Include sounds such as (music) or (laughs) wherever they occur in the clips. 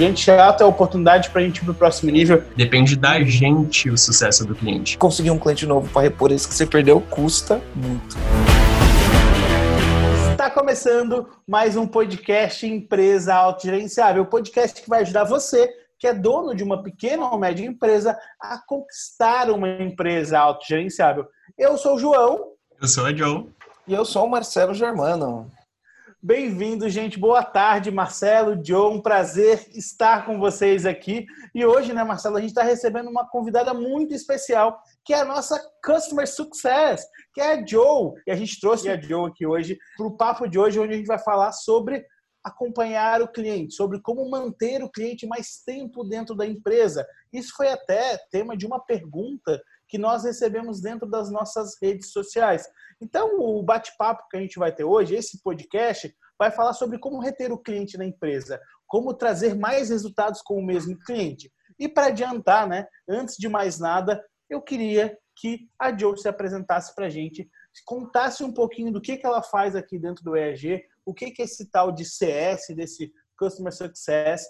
Cliente chato é oportunidade para a gente ir para o próximo nível. Depende da gente o sucesso do cliente. Conseguir um cliente novo para repor esse que você perdeu custa muito. Está começando mais um podcast Empresa Autogerenciável, o podcast que vai ajudar você que é dono de uma pequena ou média empresa a conquistar uma empresa autogerenciável. Eu sou o João. Eu sou a Joe. E eu sou o Marcelo Germano. Bem-vindo, gente. Boa tarde, Marcelo, Joe. Um prazer estar com vocês aqui. E hoje, né, Marcelo, a gente está recebendo uma convidada muito especial, que é a nossa Customer Success, que é a Joe. E a gente trouxe a Joe aqui hoje para o papo de hoje, onde a gente vai falar sobre acompanhar o cliente, sobre como manter o cliente mais tempo dentro da empresa. Isso foi até tema de uma pergunta que nós recebemos dentro das nossas redes sociais. Então, o bate-papo que a gente vai ter hoje, esse podcast, vai falar sobre como reter o cliente na empresa, como trazer mais resultados com o mesmo cliente. E para adiantar, né, antes de mais nada, eu queria que a Joe se apresentasse para a gente, contasse um pouquinho do que, que ela faz aqui dentro do EAG, o que, que é esse tal de CS, desse Customer Success.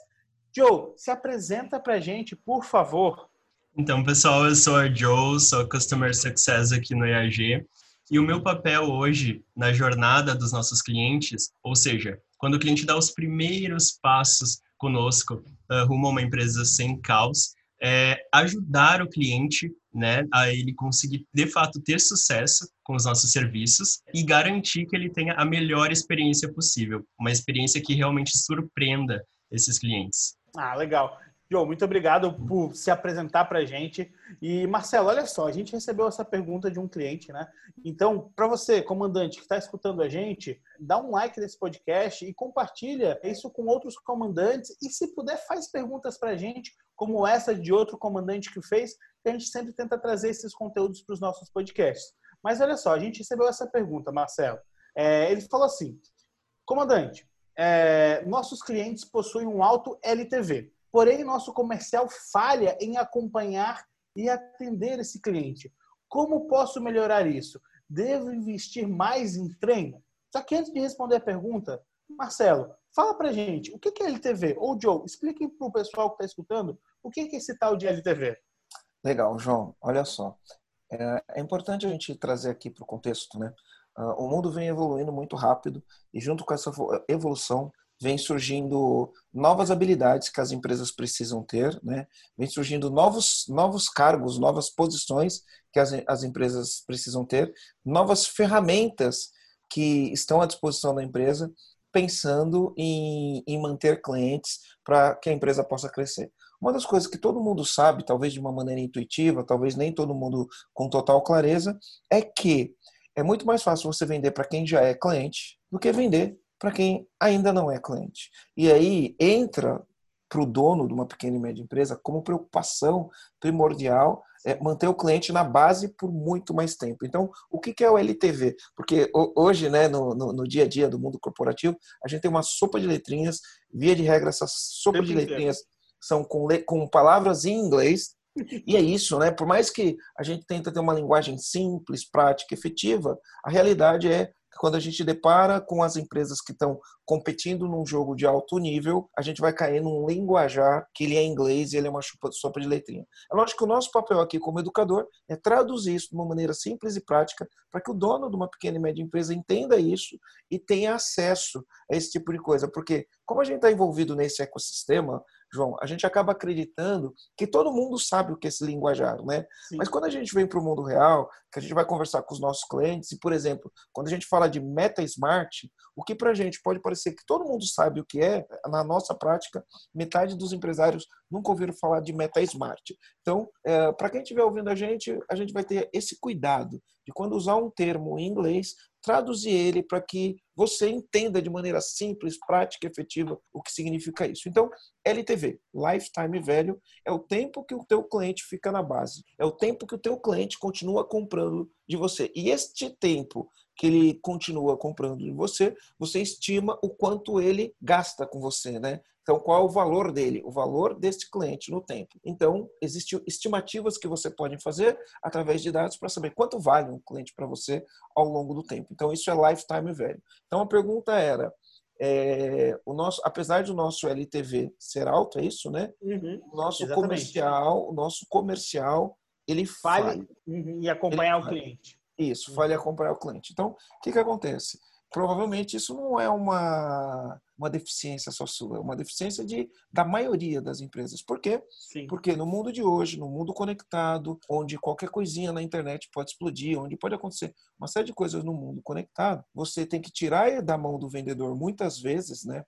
Joe, se apresenta para a gente, por favor. Então, pessoal, eu sou a Joe, sou Customer Success aqui no EAG. E o meu papel hoje na jornada dos nossos clientes, ou seja, quando o cliente dá os primeiros passos conosco uh, rumo a uma empresa sem caos, é ajudar o cliente, né, a ele conseguir de fato ter sucesso com os nossos serviços e garantir que ele tenha a melhor experiência possível, uma experiência que realmente surpreenda esses clientes. Ah, legal. João, muito obrigado por se apresentar para a gente. E, Marcelo, olha só, a gente recebeu essa pergunta de um cliente, né? Então, para você, comandante que está escutando a gente, dá um like nesse podcast e compartilha isso com outros comandantes. E, se puder, faz perguntas para a gente, como essa de outro comandante que fez, que a gente sempre tenta trazer esses conteúdos para os nossos podcasts. Mas olha só, a gente recebeu essa pergunta, Marcelo. É, ele falou assim: comandante, é, nossos clientes possuem um alto LTV Porém, nosso comercial falha em acompanhar e atender esse cliente. Como posso melhorar isso? Devo investir mais em treino? Só que antes de responder a pergunta, Marcelo, fala pra gente, o que é LTV? Ou Joe, expliquem para o pessoal que está escutando o que é esse tal de LTV. Legal, João. Olha só. É, é importante a gente trazer aqui para o contexto, né? Uh, o mundo vem evoluindo muito rápido e junto com essa evolução vem surgindo novas habilidades que as empresas precisam ter, né? Vem surgindo novos, novos cargos, novas posições que as, as empresas precisam ter, novas ferramentas que estão à disposição da empresa, pensando em, em manter clientes para que a empresa possa crescer. Uma das coisas que todo mundo sabe, talvez de uma maneira intuitiva, talvez nem todo mundo com total clareza, é que é muito mais fácil você vender para quem já é cliente do que vender para quem ainda não é cliente. E aí entra para o dono de uma pequena e média empresa como preocupação primordial é manter o cliente na base por muito mais tempo. Então, o que é o LTV? Porque hoje, né, no, no, no dia a dia do mundo corporativo, a gente tem uma sopa de letrinhas. Via de regra, essas sopas de letrinhas são com, com palavras em inglês. E é isso, né? Por mais que a gente tenta ter uma linguagem simples, prática, efetiva, a realidade é quando a gente depara com as empresas que estão competindo num jogo de alto nível, a gente vai cair num linguajar que ele é inglês e ele é uma sopa de letrinha. É lógico que o nosso papel aqui como educador é traduzir isso de uma maneira simples e prática para que o dono de uma pequena e média empresa entenda isso e tenha acesso a esse tipo de coisa. Porque como a gente está envolvido nesse ecossistema, João, a gente acaba acreditando que todo mundo sabe o que é esse linguajar, né? Sim. Mas quando a gente vem para o mundo real, que a gente vai conversar com os nossos clientes, e, por exemplo, quando a gente fala de meta smart, o que para a gente pode parecer que todo mundo sabe o que é, na nossa prática, metade dos empresários nunca ouviram falar de meta smart. Então, é, para quem estiver ouvindo a gente, a gente vai ter esse cuidado de quando usar um termo em inglês, traduzir ele para que você entenda de maneira simples, prática e efetiva o que significa isso. Então, LTV, Lifetime Value, é o tempo que o teu cliente fica na base, é o tempo que o teu cliente continua comprando de você. E este tempo que ele continua comprando de você, você estima o quanto ele gasta com você, né? Então, qual é o valor dele? O valor desse cliente no tempo. Então, existem estimativas que você pode fazer através de dados para saber quanto vale um cliente para você ao longo do tempo. Então, isso é lifetime value. Então, a pergunta era, é, o nosso, apesar do nosso LTV ser alto, é isso, né? Uhum, o nosso exatamente. comercial, o nosso comercial, ele falha. falha. Uhum, e acompanhar ele o cliente. Isso, falha acompanhar o cliente. Então, o que, que acontece? Provavelmente isso não é uma, uma deficiência só sua, é uma deficiência de, da maioria das empresas. Por quê? Sim. Porque no mundo de hoje, no mundo conectado, onde qualquer coisinha na internet pode explodir, onde pode acontecer uma série de coisas no mundo conectado, você tem que tirar da mão do vendedor muitas vezes, né?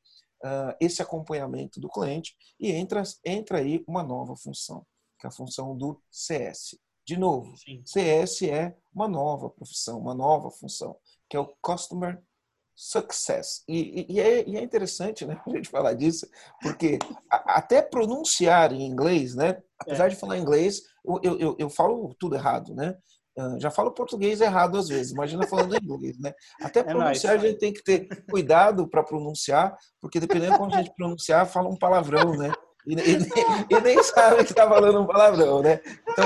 Uh, esse acompanhamento do cliente e entra, entra aí uma nova função, que é a função do CS. De novo, Sim. CS é uma nova profissão, uma nova função, que é o Customer Success. E, e, é, e é, interessante né, (laughs) a gente falar disso, porque a, até pronunciar em inglês, né, apesar é. de falar inglês, eu, eu, eu falo tudo errado, né? Já falo português errado às vezes, imagina falando inglês, né? Até é pronunciar nóis, a gente tem que ter cuidado para pronunciar, porque dependendo de como a gente pronunciar, fala um palavrão, né? E, e, e, nem sabe que está falando um palavrão, né? Então,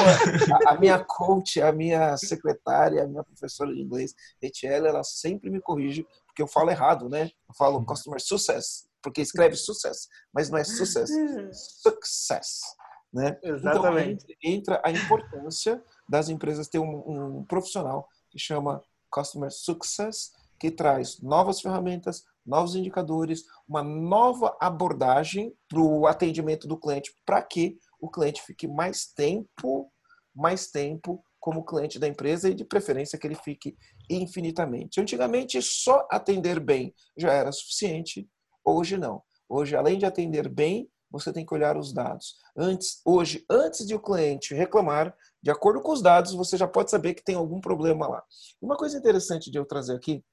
a, a, minha coach, a minha secretária, a minha professora de inglês, Etiela, ela sempre me corrige, porque eu falo errado, né? Eu falo customer success, porque escreve success, mas não é success, success, né? Exatamente. Então, entra a importância das empresas ter um, um profissional que chama customer success, que traz novas ferramentas, novos indicadores, uma nova abordagem para o atendimento do cliente, para que o cliente fique mais tempo, mais tempo como cliente da empresa e de preferência que ele fique infinitamente. Antigamente só atender bem já era suficiente, hoje não. Hoje além de atender bem, você tem que olhar os dados. Antes, hoje, antes de o cliente reclamar, de acordo com os dados, você já pode saber que tem algum problema lá. Uma coisa interessante de eu trazer aqui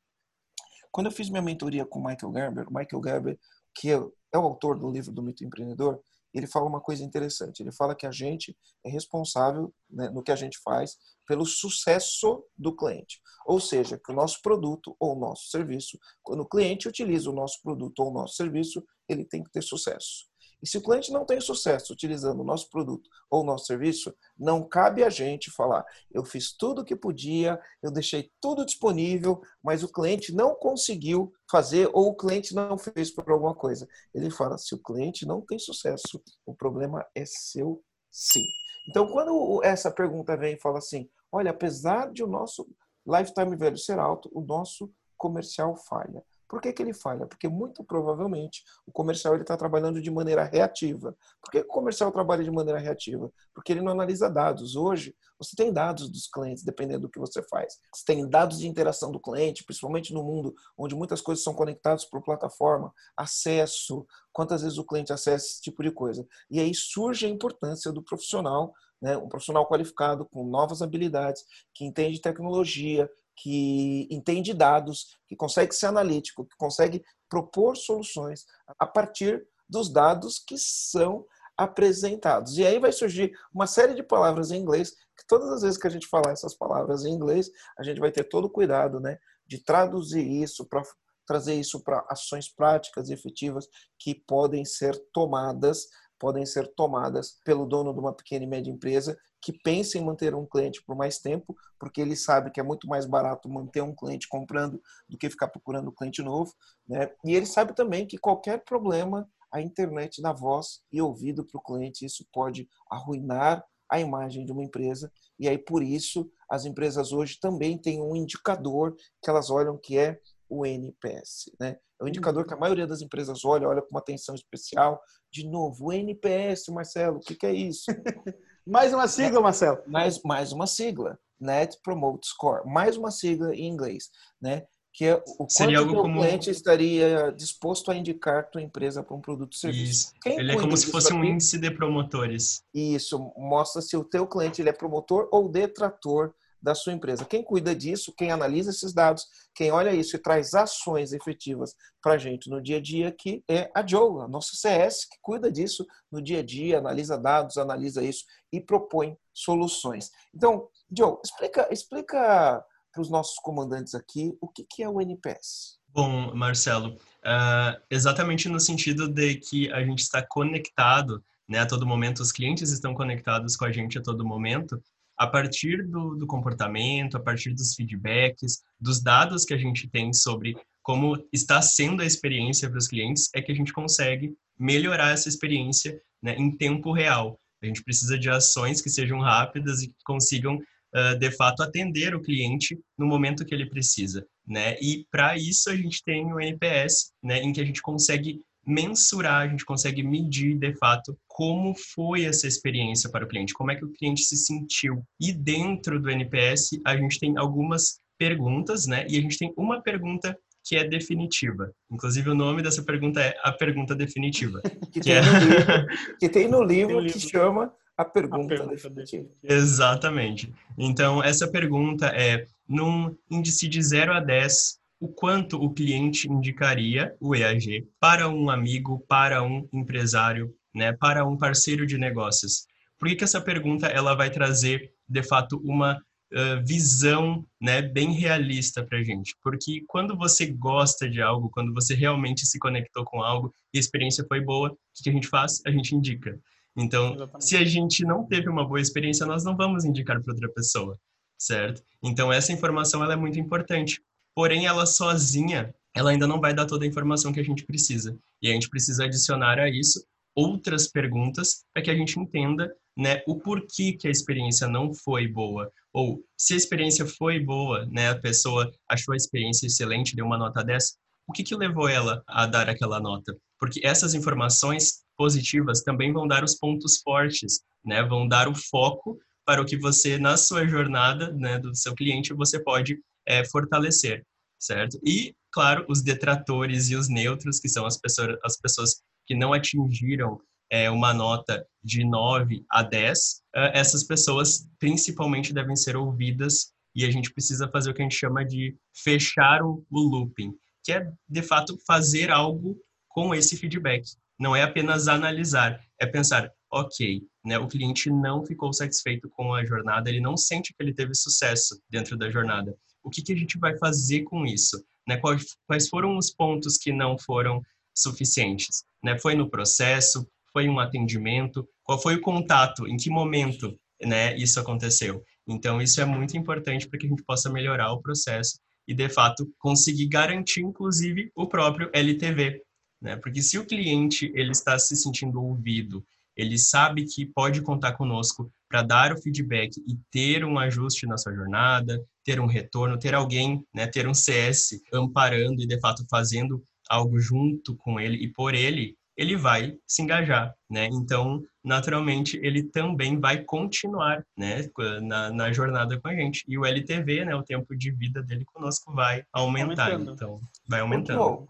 quando eu fiz minha mentoria com o Michael Gerber, o Michael Gerber, que é, é o autor do livro do Mito Empreendedor, ele fala uma coisa interessante. Ele fala que a gente é responsável né, no que a gente faz pelo sucesso do cliente. Ou seja, que o nosso produto ou o nosso serviço, quando o cliente utiliza o nosso produto ou o nosso serviço, ele tem que ter sucesso. E se o cliente não tem sucesso utilizando o nosso produto ou o nosso serviço, não cabe a gente falar: eu fiz tudo o que podia, eu deixei tudo disponível, mas o cliente não conseguiu fazer ou o cliente não fez por alguma coisa. Ele fala: se o cliente não tem sucesso, o problema é seu sim. Então, quando essa pergunta vem e fala assim: olha, apesar de o nosso lifetime value ser alto, o nosso comercial falha. Por que, que ele falha? Porque muito provavelmente o comercial está trabalhando de maneira reativa. Por que o comercial trabalha de maneira reativa? Porque ele não analisa dados. Hoje, você tem dados dos clientes, dependendo do que você faz. Você tem dados de interação do cliente, principalmente no mundo onde muitas coisas são conectadas por plataforma, acesso, quantas vezes o cliente acessa esse tipo de coisa. E aí surge a importância do profissional né, um profissional qualificado com novas habilidades, que entende tecnologia, que entende dados, que consegue ser analítico, que consegue propor soluções a partir dos dados que são apresentados. E aí vai surgir uma série de palavras em inglês, que todas as vezes que a gente falar essas palavras em inglês, a gente vai ter todo o cuidado né, de traduzir isso para trazer isso para ações práticas e efetivas que podem ser tomadas podem ser tomadas pelo dono de uma pequena e média empresa que pensa em manter um cliente por mais tempo, porque ele sabe que é muito mais barato manter um cliente comprando do que ficar procurando um cliente novo. Né? E ele sabe também que qualquer problema, a internet dá voz e ouvido para o cliente, isso pode arruinar a imagem de uma empresa. E aí, por isso, as empresas hoje também têm um indicador que elas olham que é o NPS. Né? É um indicador que a maioria das empresas olha, olha com uma atenção especial. De novo, o NPS, Marcelo, o que, que é isso? (laughs) mais uma sigla, Marcelo. Mais, mais uma sigla. Net Promote Score. Mais uma sigla em inglês, né? Que é o Seria quanto o como... cliente estaria disposto a indicar tua empresa para um produto ou serviço. Ele é como se fosse um índice de promotores. Isso, mostra se o teu cliente ele é promotor ou detrator da sua empresa. Quem cuida disso, quem analisa esses dados, quem olha isso e traz ações efetivas para a gente no dia a dia aqui é a Joe, a nossa CS, que cuida disso no dia a dia, analisa dados, analisa isso e propõe soluções. Então, Joe, explica, explica para os nossos comandantes aqui o que, que é o NPS. Bom, Marcelo, uh, exatamente no sentido de que a gente está conectado né, a todo momento, os clientes estão conectados com a gente a todo momento, a partir do, do, comportamento, a partir dos feedbacks, dos dados que a gente tem sobre como está sendo a experiência para os clientes, é que a gente consegue melhorar essa experiência né, em tempo real. A gente precisa de ações que sejam rápidas e que consigam, uh, de fato, atender o cliente no momento que ele precisa. Né? E para isso a gente tem o NPS, né, em que a gente consegue mensurar, a gente consegue medir de fato como foi essa experiência para o cliente, como é que o cliente se sentiu. E dentro do NPS, a gente tem algumas perguntas, né? E a gente tem uma pergunta que é definitiva. Inclusive, o nome dessa pergunta é a pergunta definitiva. (laughs) que, que, tem, é... no livro, (laughs) que tem no livro tem que livro. chama a pergunta, a pergunta definitiva. Exatamente. Então, essa pergunta é, num índice de 0 a 10, o quanto o cliente indicaria o EAG para um amigo, para um empresário, né, para um parceiro de negócios? Por que, que essa pergunta ela vai trazer, de fato, uma uh, visão né, bem realista para a gente? Porque quando você gosta de algo, quando você realmente se conectou com algo e a experiência foi boa, o que, que a gente faz? A gente indica. Então, Exatamente. se a gente não teve uma boa experiência, nós não vamos indicar para outra pessoa, certo? Então, essa informação ela é muito importante. Porém, ela sozinha, ela ainda não vai dar toda a informação que a gente precisa. E a gente precisa adicionar a isso outras perguntas para que a gente entenda né, o porquê que a experiência não foi boa. Ou se a experiência foi boa, né, a pessoa achou a experiência excelente, deu uma nota 10, o que, que levou ela a dar aquela nota? Porque essas informações positivas também vão dar os pontos fortes, né, vão dar o foco para o que você, na sua jornada né, do seu cliente, você pode é, fortalecer, certo? E, claro, os detratores e os neutros, que são as pessoas, as pessoas que não atingiram é, uma nota de 9 a 10, é, essas pessoas principalmente devem ser ouvidas e a gente precisa fazer o que a gente chama de fechar o, o looping, que é, de fato, fazer algo com esse feedback. Não é apenas analisar, é pensar, ok, né, o cliente não ficou satisfeito com a jornada, ele não sente que ele teve sucesso dentro da jornada o que, que a gente vai fazer com isso? Né? Quais, quais foram os pontos que não foram suficientes? Né? Foi no processo? Foi um atendimento? Qual foi o contato? Em que momento né, isso aconteceu? Então, isso é muito importante para que a gente possa melhorar o processo e, de fato, conseguir garantir, inclusive, o próprio LTV. Né? Porque se o cliente ele está se sentindo ouvido, ele sabe que pode contar conosco para dar o feedback e ter um ajuste na sua jornada, ter um retorno, ter alguém, né, ter um CS amparando e de fato fazendo algo junto com ele e por ele, ele vai se engajar, né? Então, naturalmente, ele também vai continuar, né, na, na jornada com a gente. E o LTV, né, o tempo de vida dele conosco vai aumentar, aumentando. então vai aumentando.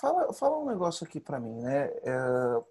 fala, fala um negócio aqui para mim, né? É,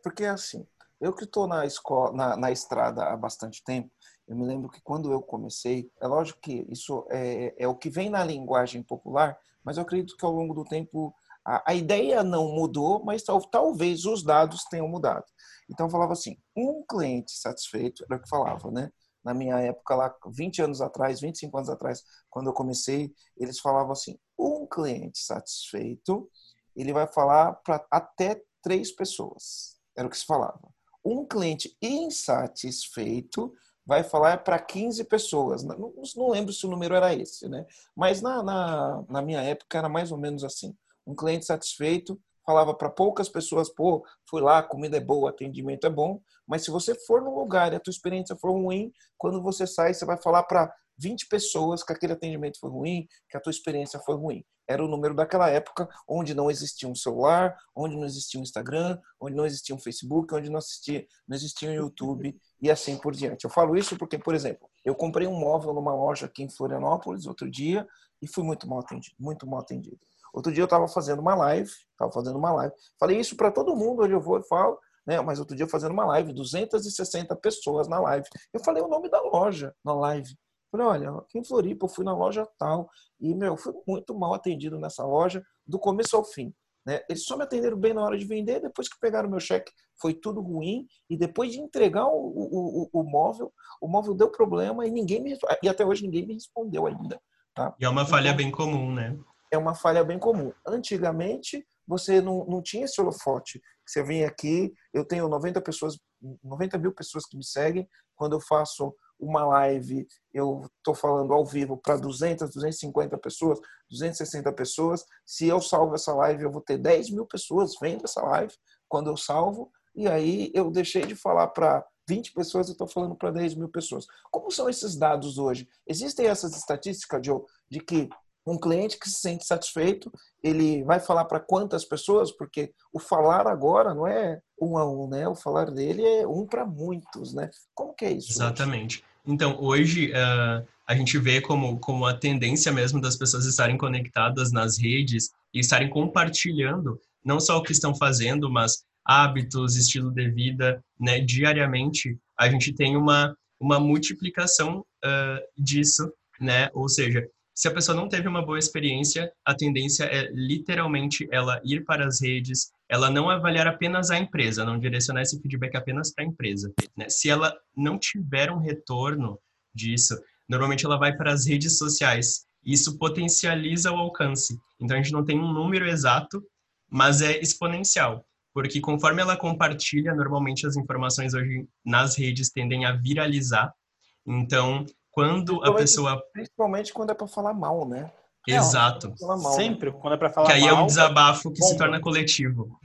porque assim, eu que estou na escola, na, na estrada há bastante tempo, eu me lembro que quando eu comecei, é lógico que isso é, é o que vem na linguagem popular, mas eu acredito que ao longo do tempo a, a ideia não mudou, mas tal, talvez os dados tenham mudado. Então falava assim, um cliente satisfeito, era o que falava, né? Na minha época lá, 20 anos atrás, 25 anos atrás, quando eu comecei, eles falavam assim, um cliente satisfeito, ele vai falar para até três pessoas. Era o que se falava. Um cliente insatisfeito vai falar para 15 pessoas. Não, não, lembro se o número era esse, né? Mas na, na, na minha época era mais ou menos assim. Um cliente satisfeito falava para poucas pessoas, pô, fui lá, a comida é boa, atendimento é bom, mas se você for no lugar e a tua experiência for ruim, quando você sai, você vai falar para 20 pessoas que aquele atendimento foi ruim, que a tua experiência foi ruim. Era o número daquela época onde não existia um celular, onde não existia um Instagram, onde não existia um Facebook, onde não, existia, não existia um YouTube e assim por diante. Eu falo isso porque, por exemplo, eu comprei um móvel numa loja aqui em Florianópolis outro dia e fui muito mal atendido, muito mal atendido. Outro dia eu estava fazendo uma live, estava fazendo uma live. Falei isso para todo mundo, onde eu vou e falo, né? Mas outro dia fazendo uma live, 260 pessoas na live. Eu falei o nome da loja na live. Falei, olha, aqui em Floripa eu fui na loja tal e, meu, fui muito mal atendido nessa loja, do começo ao fim. Né? Eles só me atenderam bem na hora de vender, depois que pegaram meu cheque foi tudo ruim, e depois de entregar o, o, o, o móvel, o móvel deu problema e ninguém me, e até hoje ninguém me respondeu ainda. Tá? E é uma falha então, bem comum, né? É uma falha bem comum. Antigamente, você não, não tinha esse holofote. Você vem aqui, eu tenho 90 pessoas, 90 mil pessoas que me seguem. Quando eu faço uma live, eu estou falando ao vivo para 200, 250 pessoas, 260 pessoas. Se eu salvo essa live, eu vou ter 10 mil pessoas vendo essa live quando eu salvo. E aí eu deixei de falar para 20 pessoas, eu estou falando para 10 mil pessoas. Como são esses dados hoje? Existem essas estatísticas, Joe, de que um cliente que se sente satisfeito, ele vai falar para quantas pessoas? Porque o falar agora não é um a um, né? O falar dele é um para muitos, né? Como que é isso? Exatamente. Hoje? Então, hoje uh, a gente vê como, como a tendência mesmo das pessoas estarem conectadas nas redes e estarem compartilhando não só o que estão fazendo, mas hábitos, estilo de vida, né? Diariamente, a gente tem uma, uma multiplicação uh, disso, né? Ou seja, se a pessoa não teve uma boa experiência, a tendência é literalmente ela ir para as redes, ela não avaliar apenas a empresa, não direcionar esse feedback apenas para a empresa. Né? Se ela não tiver um retorno disso, normalmente ela vai para as redes sociais. Isso potencializa o alcance. Então a gente não tem um número exato, mas é exponencial, porque conforme ela compartilha, normalmente as informações hoje nas redes tendem a viralizar. Então, quando a pessoa. Principalmente quando é para falar mal, né? Exato. Não, mal, né? Sempre, né? quando é para falar mal. Que aí mal, é um desabafo que se torna coletivo.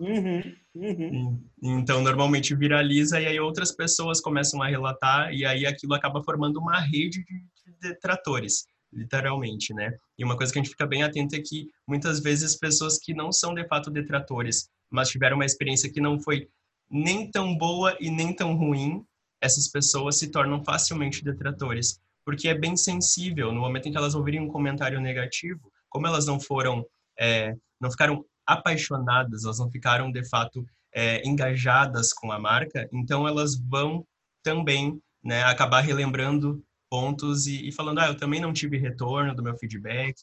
Uhum, uhum. (laughs) Então, normalmente viraliza e aí outras pessoas começam a relatar e aí aquilo acaba formando uma rede de detratores, literalmente, né? E uma coisa que a gente fica bem atento é que muitas vezes pessoas que não são de fato detratores, mas tiveram uma experiência que não foi nem tão boa e nem tão ruim, essas pessoas se tornam facilmente detratores, porque é bem sensível no momento em que elas ouvirem um comentário negativo, como elas não foram, é, não ficaram apaixonadas, elas não ficaram de fato é, engajadas com a marca, então elas vão também né, acabar relembrando pontos e, e, falando, ah, eu também não tive retorno do meu feedback,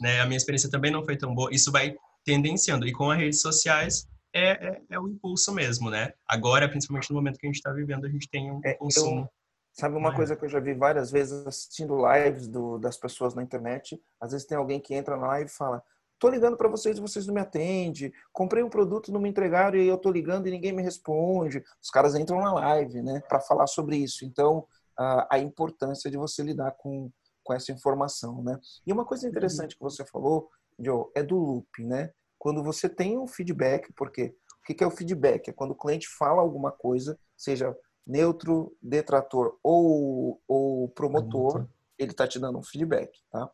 né, a minha experiência também não foi tão boa. Isso vai tendenciando. E com as redes sociais, é, é, é, o impulso mesmo, né? Agora, principalmente no momento que a gente está vivendo, a gente tem um é, consumo. Eu, sabe uma coisa que eu já vi várias vezes assistindo lives do, das pessoas na internet? Às vezes tem alguém que entra na live e fala: tô ligando para vocês e vocês não me atendem. Comprei um produto, não me entregaram e eu tô ligando e ninguém me responde. Os caras entram na live, né, para falar sobre isso. Então, a, a importância de você lidar com, com essa informação, né? E uma coisa interessante que você falou, Joe, é do loop, né? Quando você tem um feedback, porque o que é o feedback? É quando o cliente fala alguma coisa, seja neutro, detrator ou, ou promotor, ele está te dando um feedback, tá?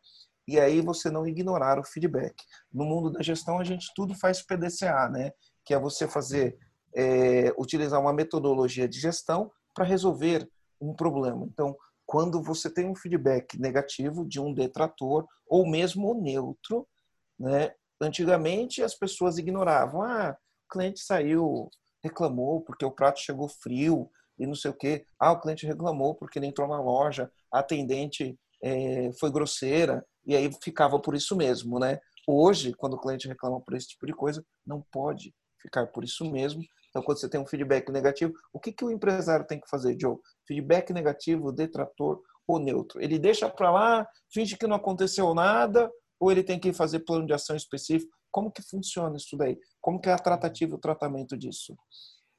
E aí você não ignorar o feedback. No mundo da gestão, a gente tudo faz PDCA, né? Que é você fazer, é, utilizar uma metodologia de gestão para resolver um problema. Então, quando você tem um feedback negativo de um detrator ou mesmo neutro, né, Antigamente as pessoas ignoravam. Ah, o cliente saiu, reclamou porque o prato chegou frio e não sei o quê. Ah, o cliente reclamou porque ele entrou na loja, a atendente é, foi grosseira e aí ficava por isso mesmo, né? Hoje, quando o cliente reclama por esse tipo de coisa, não pode ficar por isso mesmo. Então, quando você tem um feedback negativo, o que, que o empresário tem que fazer, Joe? Feedback negativo, detrator ou neutro. Ele deixa para lá, finge que não aconteceu nada ou ele tem que fazer plano de ação específico? Como que funciona isso daí? Como que é a tratativa, o tratamento disso?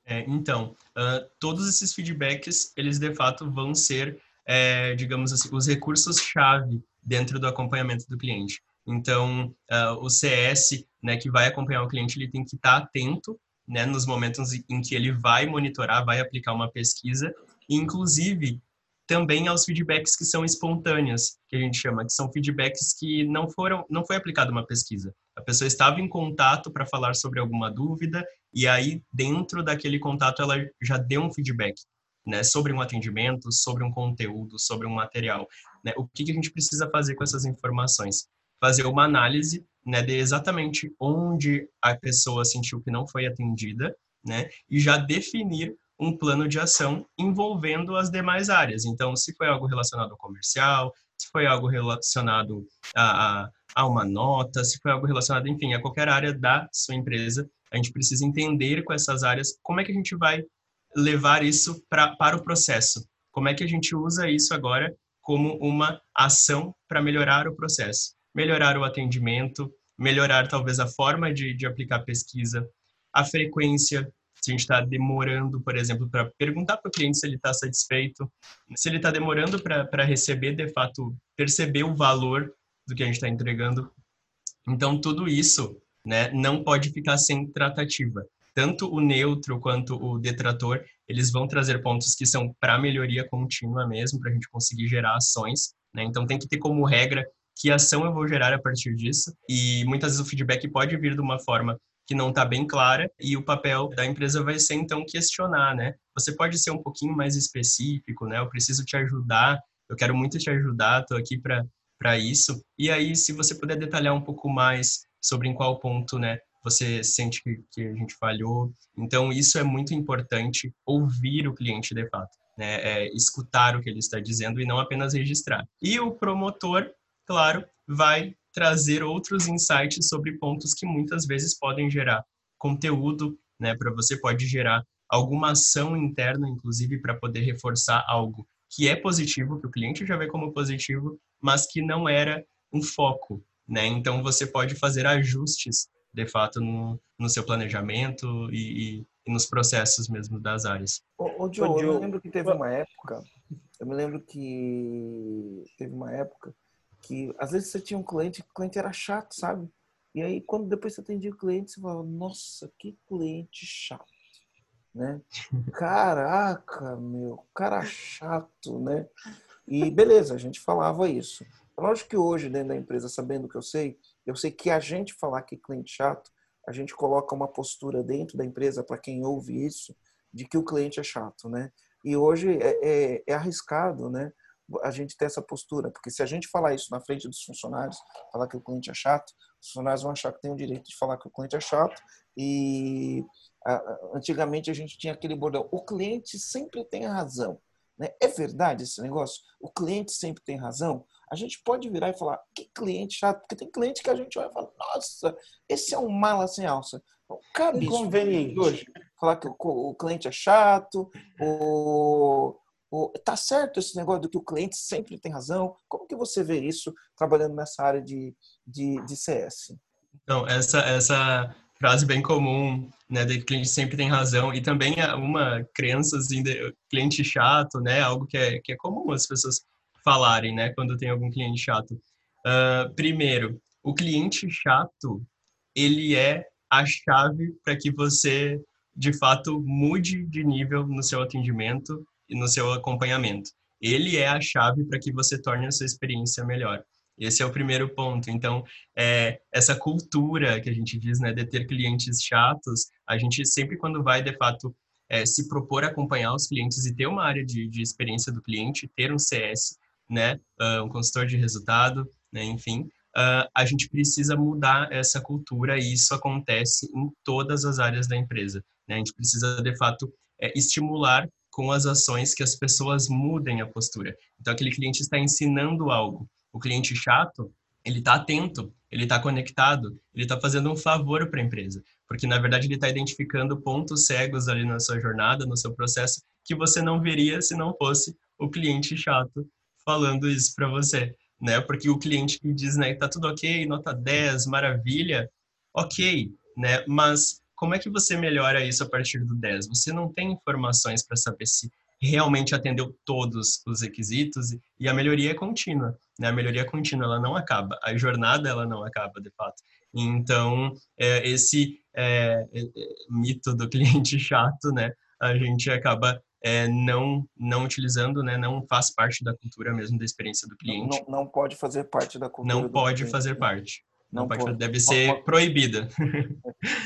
É, então, uh, todos esses feedbacks, eles de fato vão ser, é, digamos assim, os recursos-chave dentro do acompanhamento do cliente. Então, uh, o CS, né, que vai acompanhar o cliente, ele tem que estar atento, né, nos momentos em que ele vai monitorar, vai aplicar uma pesquisa, e, inclusive, também aos feedbacks que são espontâneos, que a gente chama, que são feedbacks que não foram, não foi aplicada uma pesquisa. A pessoa estava em contato para falar sobre alguma dúvida e aí dentro daquele contato ela já deu um feedback, né, sobre um atendimento, sobre um conteúdo, sobre um material, né? O que, que a gente precisa fazer com essas informações? Fazer uma análise, né, de exatamente onde a pessoa sentiu que não foi atendida, né, e já definir um plano de ação envolvendo as demais áreas. Então, se foi algo relacionado ao comercial, se foi algo relacionado a, a, a, uma nota, se foi algo relacionado, enfim, a qualquer área da sua empresa, a gente precisa entender com essas áreas como é que a gente vai levar isso pra, para o processo. Como é que a gente usa isso agora como uma ação para melhorar o processo, melhorar o atendimento, melhorar talvez a forma de, de aplicar pesquisa, a frequência, se a gente está demorando, por exemplo, para perguntar para o cliente se ele está satisfeito, se ele está demorando para receber, de fato, perceber o valor do que a gente está entregando. Então, tudo isso né, não pode ficar sem tratativa. Tanto o neutro quanto o detrator, eles vão trazer pontos que são para melhoria contínua mesmo, para a gente conseguir gerar ações. Né? Então, tem que ter como regra que ação eu vou gerar a partir disso. E muitas vezes o feedback pode vir de uma forma que não está bem clara e o papel da empresa vai ser então questionar, né? Você pode ser um pouquinho mais específico, né? Eu preciso te ajudar, eu quero muito te ajudar, estou aqui para para isso. E aí, se você puder detalhar um pouco mais sobre em qual ponto, né, você sente que, que a gente falhou. Então, isso é muito importante, ouvir o cliente de fato, né, é, escutar o que ele está dizendo e não apenas registrar. E o promotor, claro, vai trazer outros insights sobre pontos que muitas vezes podem gerar conteúdo, né, para você pode gerar alguma ação interna, inclusive, para poder reforçar algo que é positivo, que o cliente já vê como positivo, mas que não era um foco, né? Então você pode fazer ajustes, de fato, no, no seu planejamento e, e, e, nos processos mesmo das áreas. Ô, ô Joe, eu me lembro que teve uma época, eu me lembro que teve uma época que às vezes você tinha um cliente, o cliente era chato, sabe? E aí quando depois você atendia o cliente, você falava, nossa, que cliente chato né? (laughs) Caraca, meu, cara chato, né? E beleza, a gente falava isso. Lógico que hoje, dentro da empresa, sabendo o que eu sei, eu sei que a gente falar que cliente chato, a gente coloca uma postura dentro da empresa para quem ouve isso, de que o cliente é chato, né? E hoje é, é, é arriscado, né? A gente ter essa postura, porque se a gente falar isso na frente dos funcionários, falar que o cliente é chato, os funcionários vão achar que tem o direito de falar que o cliente é chato e antigamente a gente tinha aquele bordão, o cliente sempre tem razão. Né? É verdade esse negócio? O cliente sempre tem razão? A gente pode virar e falar, que cliente chato, porque tem cliente que a gente olha e fala, nossa, esse é um mala sem alça. Não cabe Inconveniente. hoje. Falar que o, o cliente é chato, o, tá certo esse negócio do que o cliente sempre tem razão. Como que você vê isso trabalhando nessa área de, de, de CS? Então, essa, essa frase bem comum, né, de cliente sempre tem razão, e também uma crença, assim, de cliente chato, né, algo que é, que é comum as pessoas falarem, né, quando tem algum cliente chato. Uh, primeiro, o cliente chato, ele é a chave para que você, de fato, mude de nível no seu atendimento no seu acompanhamento. Ele é a chave para que você torne a sua experiência melhor. Esse é o primeiro ponto. Então, é, essa cultura que a gente diz, né, de ter clientes chatos, a gente sempre quando vai, de fato, é, se propor acompanhar os clientes e ter uma área de, de experiência do cliente, ter um CS, né, uh, um consultor de resultado, né, enfim, uh, a gente precisa mudar essa cultura e isso acontece em todas as áreas da empresa. Né? A gente precisa, de fato, é, estimular com as ações que as pessoas mudem a postura. Então, aquele cliente está ensinando algo o cliente chato, ele está atento, ele está conectado, ele está fazendo um favor para a empresa, porque na verdade ele está identificando pontos cegos ali na sua jornada, no seu processo, que você não veria se não fosse o cliente chato falando isso para você, né? Porque o cliente que diz, né, tá tudo ok, nota 10, maravilha, ok, né? Mas como é que você melhora isso a partir do 10? Você não tem informações para saber se realmente atendeu todos os requisitos e a melhoria é contínua, né? A melhoria é contínua, ela não acaba, a jornada ela não acaba de fato. Então, é, esse é, é, mito do (laughs) cliente chato, né? A gente acaba é, não não utilizando, né? Não faz parte da cultura mesmo da experiência do cliente. Não, não pode fazer parte da cultura. Não pode cliente. fazer parte. Não, pode, deve ser proibida.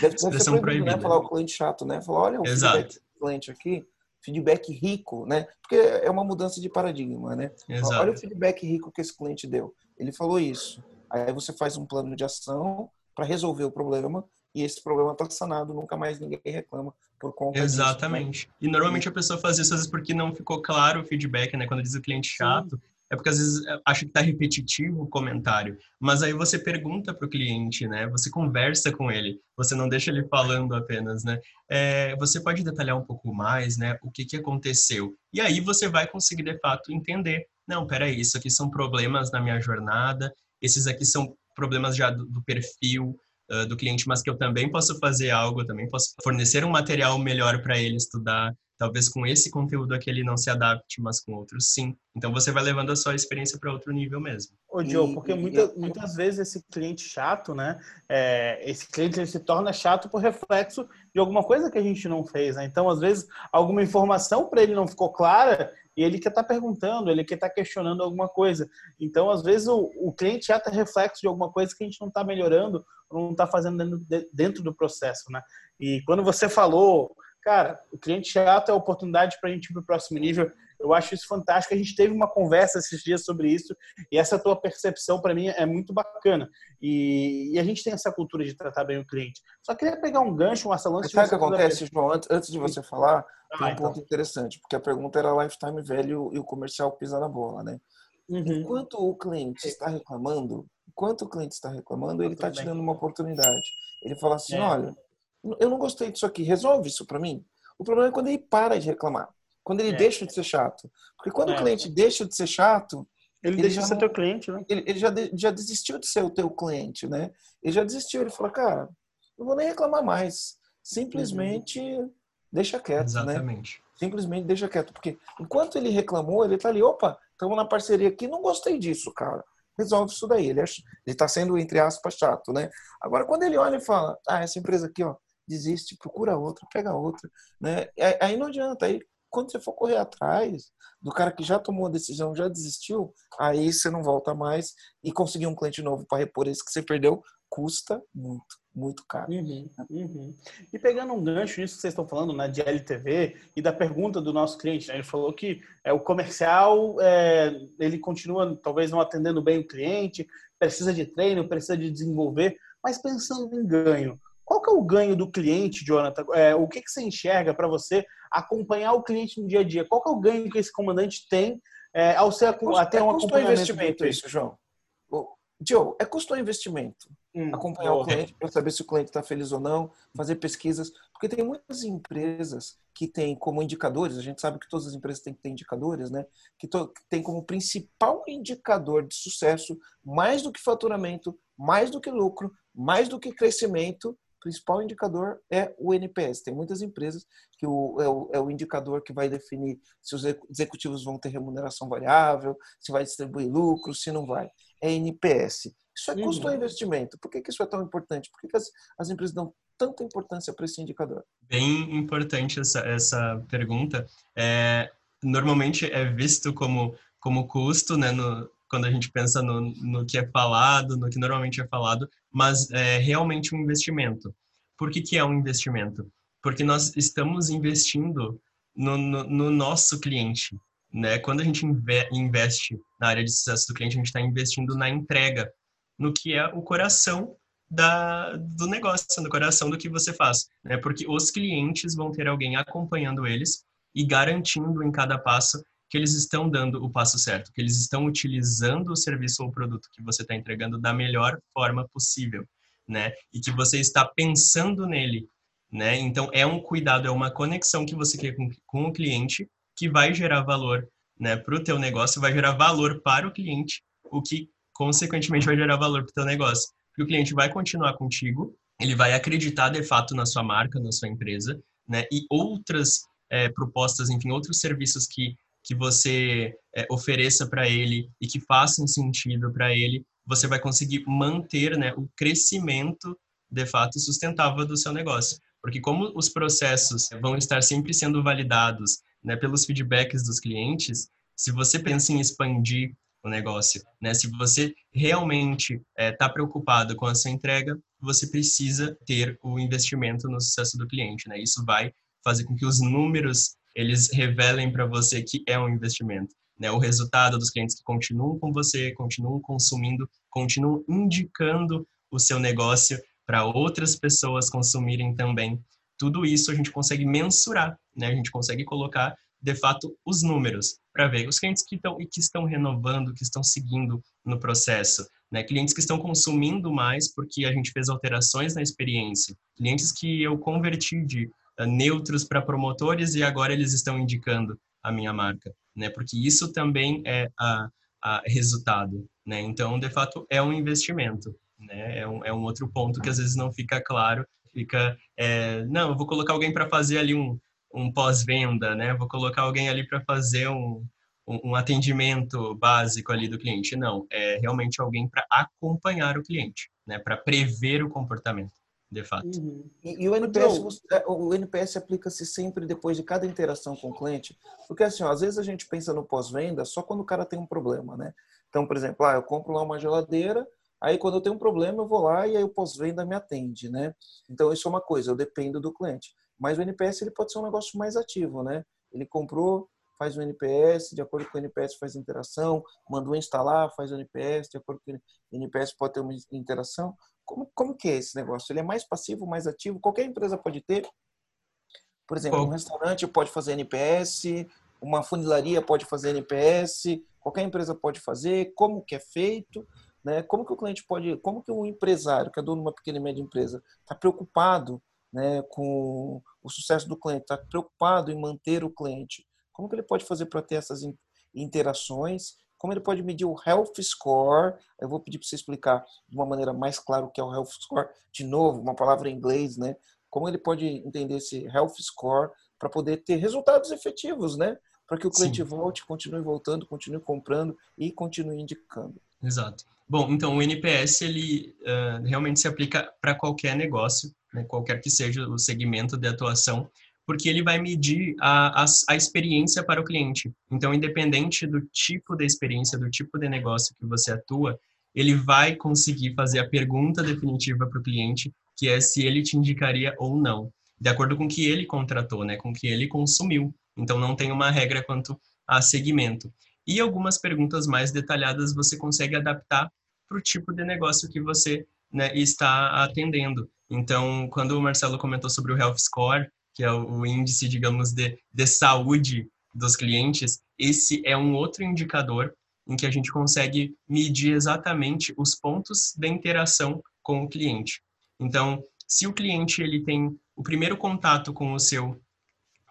Deve, (laughs) deve ser proibido, proibida. né? Falar o cliente chato, né? Falar, olha, o Exato. cliente aqui feedback rico, né? Porque é uma mudança de paradigma, né? Exato. Olha o feedback rico que esse cliente deu. Ele falou isso. Aí você faz um plano de ação para resolver o problema e esse problema está sanado, nunca mais ninguém reclama por conta Exatamente. Disso, né? E normalmente a pessoa faz isso às vezes porque não ficou claro o feedback, né? Quando diz o cliente chato, Sim é porque às vezes acha que está repetitivo o comentário. Mas aí você pergunta para o cliente, né? Você conversa com ele, você não deixa ele falando apenas, né? É, você pode detalhar um pouco mais, né? O que, que aconteceu. E aí você vai conseguir, de fato, entender. Não, peraí, isso aqui são problemas na minha jornada, esses aqui são problemas já do, do perfil, uh, do cliente, mas que eu também posso fazer algo, também posso fornecer um material melhor para ele estudar, talvez com esse conteúdo aqui ele não se adapte, mas com outros sim. Então você vai levando a sua experiência para outro nível mesmo. Ô, Joe, porque muita, muitas vezes esse cliente chato, né? É, esse cliente ele se torna chato por reflexo de alguma coisa que a gente não fez, né? Então, às vezes, alguma informação para ele não ficou clara e ele quer estar tá perguntando, ele quer estar tá questionando alguma coisa. Então, às vezes, o, o cliente chato é reflexo de alguma coisa que a gente não está melhorando, não está fazendo dentro, dentro do processo, né? E quando você falou cara, o cliente chato é a oportunidade para a gente ir para o próximo nível. Eu acho isso fantástico. A gente teve uma conversa esses dias sobre isso e essa tua percepção para mim é muito bacana. E, e, a gente tem essa cultura de tratar bem o cliente. Só queria pegar um gancho, Marcelo. Antes Sabe o que acontece, João? Antes, antes de você falar, ah, tem um então. ponto interessante, porque a pergunta era lifetime velho e o comercial pisa na bola, né? Uhum. Enquanto o cliente está reclamando, enquanto o cliente está reclamando, ele está te dando uma oportunidade. Ele fala assim, é. olha, eu não gostei disso aqui, resolve isso para mim. O problema é quando ele para de reclamar, quando ele é. deixa de ser chato. Porque quando é. o cliente deixa de ser chato, ele, ele deixa de ser não, teu cliente, né? Ele, ele já, de, já desistiu de ser o teu cliente, né? Ele já desistiu, ele falou, cara, não vou nem reclamar mais. Simplesmente uhum. deixa quieto, né? Exatamente. né? Simplesmente deixa quieto. Porque enquanto ele reclamou, ele tá ali, opa, estamos na parceria aqui, não gostei disso, cara resolve isso daí. Ele está sendo, entre aspas, chato, né? Agora, quando ele olha e fala, ah, essa empresa aqui, ó, desiste, procura outra, pega outra, né? Aí não adianta. Aí quando você for correr atrás do cara que já tomou a decisão, já desistiu, aí você não volta mais e conseguir um cliente novo para repor esse que você perdeu custa muito, muito caro. Uhum, uhum. E pegando um gancho nisso que vocês estão falando, né, de LTV e da pergunta do nosso cliente, né, ele falou que é, o comercial é, ele continua talvez não atendendo bem o cliente, precisa de treino, precisa de desenvolver, mas pensando em ganho, qual que é o ganho do cliente, Jonathan? É, o que, que você enxerga para você acompanhar o cliente no dia a dia? Qual que é o ganho que esse comandante tem é, ao ser é até um acompanhamento? investimento isso, João. Joe, é custo ou investimento? Hum, acompanhar o cliente para saber se o cliente está feliz ou não, fazer pesquisas, porque tem muitas empresas que têm como indicadores, a gente sabe que todas as empresas têm que ter indicadores, né? Que, to, que tem como principal indicador de sucesso, mais do que faturamento, mais do que lucro, mais do que crescimento, principal indicador é o NPS. Tem muitas empresas que o, é, o, é o indicador que vai definir se os executivos vão ter remuneração variável, se vai distribuir lucro, se não vai. É NPS. Isso é custo uhum. ou investimento? Por que, que isso é tão importante? Por que, que as, as empresas dão tanta importância para esse indicador? Bem importante essa, essa pergunta. É, normalmente é visto como, como custo, né, no, quando a gente pensa no, no que é falado, no que normalmente é falado, mas é realmente um investimento. Por que, que é um investimento? Porque nós estamos investindo no, no, no nosso cliente. Né? Quando a gente investe na área de sucesso do cliente, a gente está investindo na entrega, no que é o coração da, do negócio, no coração do que você faz. Né? Porque os clientes vão ter alguém acompanhando eles e garantindo em cada passo que eles estão dando o passo certo, que eles estão utilizando o serviço ou produto que você está entregando da melhor forma possível, né? E que você está pensando nele, né? Então é um cuidado, é uma conexão que você quer com, com o cliente que vai gerar valor, né? Para o teu negócio, vai gerar valor para o cliente, o que consequentemente vai gerar valor para o teu negócio, porque o cliente vai continuar contigo, ele vai acreditar de fato na sua marca, na sua empresa, né? E outras é, propostas, enfim, outros serviços que que você é, ofereça para ele e que façam sentido para ele, você vai conseguir manter né, o crescimento de fato sustentável do seu negócio. Porque como os processos vão estar sempre sendo validados né, pelos feedbacks dos clientes, se você pensa em expandir o negócio, né, se você realmente está é, tá preocupado com a sua entrega, você precisa ter o investimento no sucesso do cliente. Né? Isso vai fazer com que os números eles revelem para você que é um investimento. Né? O resultado dos clientes que continuam com você, continuam consumindo, continuam indicando o seu negócio para outras pessoas consumirem também. Tudo isso a gente consegue mensurar, né? A gente consegue colocar de fato os números para ver os clientes que estão e que estão renovando, que estão seguindo no processo, né? Clientes que estão consumindo mais porque a gente fez alterações na experiência, clientes que eu converti de neutros para promotores e agora eles estão indicando a minha marca, né? Porque isso também é a, a resultado, né? Então, de fato, é um investimento. né? É um, é um outro ponto que às vezes não fica claro. Fica, é, não, eu vou colocar alguém para fazer ali um, um pós-venda, né? Vou colocar alguém ali para fazer um, um, um, atendimento básico ali do cliente. Não, é realmente alguém para acompanhar o cliente, né? Para prever o comportamento, de fato. Uhum. E, e, o NPS, então, é, o NPS aplica-se sempre depois de cada interação com o cliente, porque assim, ó, às vezes a gente pensa no pós-venda só quando o cara tem um problema, né? Então, por exemplo, ah, eu compro lá uma geladeira, aí quando eu tenho um problema eu vou lá e aí o pós-venda me atende, né? Então isso é uma coisa, eu dependo do cliente. Mas o NPS ele pode ser um negócio mais ativo, né? Ele comprou, faz o NPS, de acordo com o NPS faz interação, mandou instalar, faz o NPS, de acordo com o NPS pode ter uma interação. Como, como que é esse negócio? Ele é mais passivo, mais ativo? Qualquer empresa pode ter? Por exemplo, um restaurante pode fazer NPS, uma funilaria pode fazer NPS, qualquer empresa pode fazer, como que é feito, né? Como que o cliente pode, como que o empresário, que é dono de uma pequena e média empresa, está preocupado né, com o sucesso do cliente, está preocupado em manter o cliente, como que ele pode fazer para ter essas interações? Como ele pode medir o Health Score? Eu vou pedir para você explicar de uma maneira mais clara o que é o Health Score. De novo, uma palavra em inglês, né? Como ele pode entender esse Health Score para poder ter resultados efetivos, né? Para que o cliente Sim. volte, continue voltando, continue comprando e continue indicando. Exato. Bom, então o NPS ele uh, realmente se aplica para qualquer negócio, né, qualquer que seja o segmento de atuação, porque ele vai medir a, a, a, experiência para o cliente. Então, independente do tipo de experiência, do tipo de negócio que você atua, ele vai conseguir fazer a pergunta definitiva para o cliente, que é se ele te indicaria ou não, de acordo com o que ele contratou, né, com o que ele consumiu. Então, não tem uma regra quanto a segmento. E algumas perguntas mais detalhadas você consegue adaptar para o tipo de negócio que você né, está atendendo. Então, quando o Marcelo comentou sobre o Health Score, que é o índice, digamos, de, de saúde dos clientes, esse é um outro indicador em que a gente consegue medir exatamente os pontos de interação com o cliente. Então, se o cliente ele tem o primeiro contato com o seu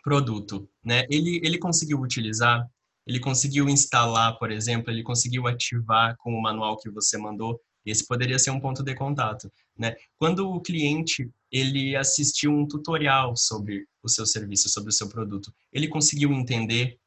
produto, né? Ele ele conseguiu utilizar, ele conseguiu instalar, por exemplo, ele conseguiu ativar com o manual que você mandou. Esse poderia ser um ponto de contato, né? Quando o cliente ele assistiu um tutorial sobre o seu serviço, sobre o seu produto, ele conseguiu entender,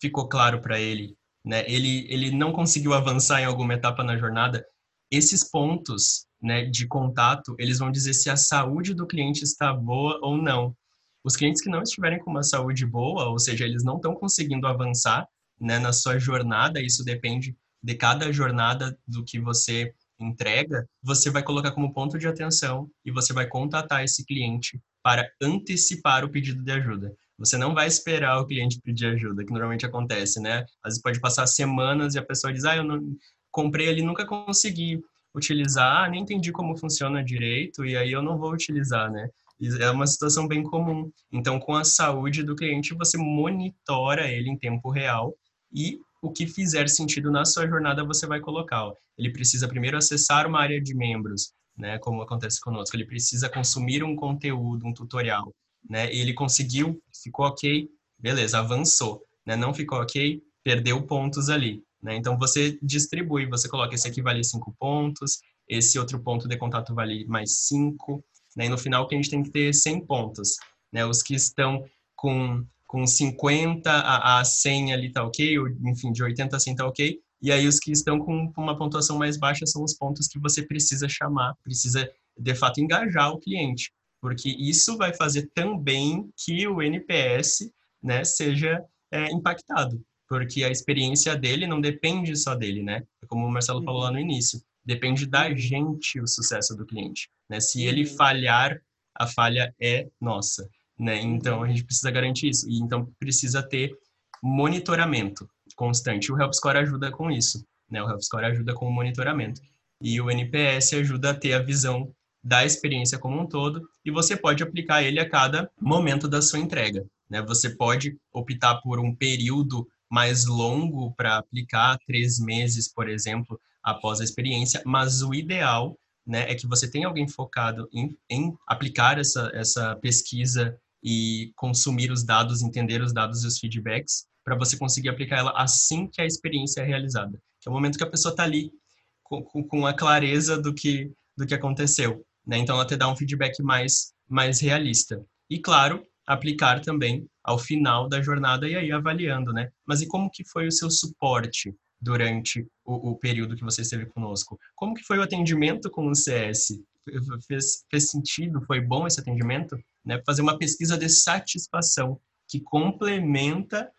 ficou claro para ele, né? Ele ele não conseguiu avançar em alguma etapa na jornada. Esses pontos, né, de contato, eles vão dizer se a saúde do cliente está boa ou não. Os clientes que não estiverem com uma saúde boa, ou seja, eles não estão conseguindo avançar, né, na sua jornada, isso depende de cada jornada do que você entrega, você vai colocar como ponto de atenção e você vai contatar esse cliente para antecipar o pedido de ajuda. Você não vai esperar o cliente pedir ajuda, que normalmente acontece, né? Às vezes pode passar semanas e a pessoa diz: "Ah, eu não comprei ali, nunca consegui utilizar, nem entendi como funciona direito e aí eu não vou utilizar, né?" É uma situação bem comum. Então, com a saúde do cliente, você monitora ele em tempo real e o que fizer sentido na sua jornada você vai colocar. Ele precisa primeiro acessar uma área de membros, né, como acontece conosco. Ele precisa consumir um conteúdo, um tutorial, né? Ele conseguiu, ficou ok, beleza, avançou, né? Não ficou ok, perdeu pontos ali, né? Então você distribui, você coloca esse aqui vale cinco pontos, esse outro ponto de contato vale mais cinco, né? E no final que a gente tem que ter 100 pontos, né? Os que estão com com 50 a, a 100 ali tá ok, ou, enfim, de 80 a 100 tá ok, e aí os que estão com uma pontuação mais baixa são os pontos que você precisa chamar, precisa de fato engajar o cliente, porque isso vai fazer também que o NPS né, seja é, impactado, porque a experiência dele não depende só dele, né? Como o Marcelo falou lá no início, depende da gente o sucesso do cliente, né? Se ele uhum. falhar, a falha é nossa né? Então a gente precisa garantir isso. E então precisa ter monitoramento constante. O Help Score ajuda com isso, né? O Help Score ajuda com o monitoramento. E o NPS ajuda a ter a visão da experiência como um todo e você pode aplicar ele a cada momento da sua entrega, né? Você pode optar por um período mais longo para aplicar, três meses, por exemplo, após a experiência, mas o ideal né, é que você tenha alguém focado em, em aplicar essa, essa pesquisa e consumir os dados, entender os dados e os feedbacks, para você conseguir aplicar ela assim que a experiência é realizada. Que é o momento que a pessoa está ali com, com, a clareza do que do que aconteceu. Né? Então, ela te dá um feedback mais, mais realista. E, claro, aplicar também ao final da jornada e aí avaliando, né? Mas e como que foi o seu suporte durante o, o período que você esteve conosco? Como que foi o atendimento com o CS? Fez, fez sentido? Foi bom esse atendimento? Né? Fazer uma pesquisa de satisfação que complementa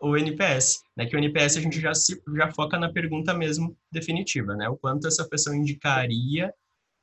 o NPS, né? Que o NPS a gente já se já foca na pergunta mesmo definitiva, né? O quanto essa pessoa indicaria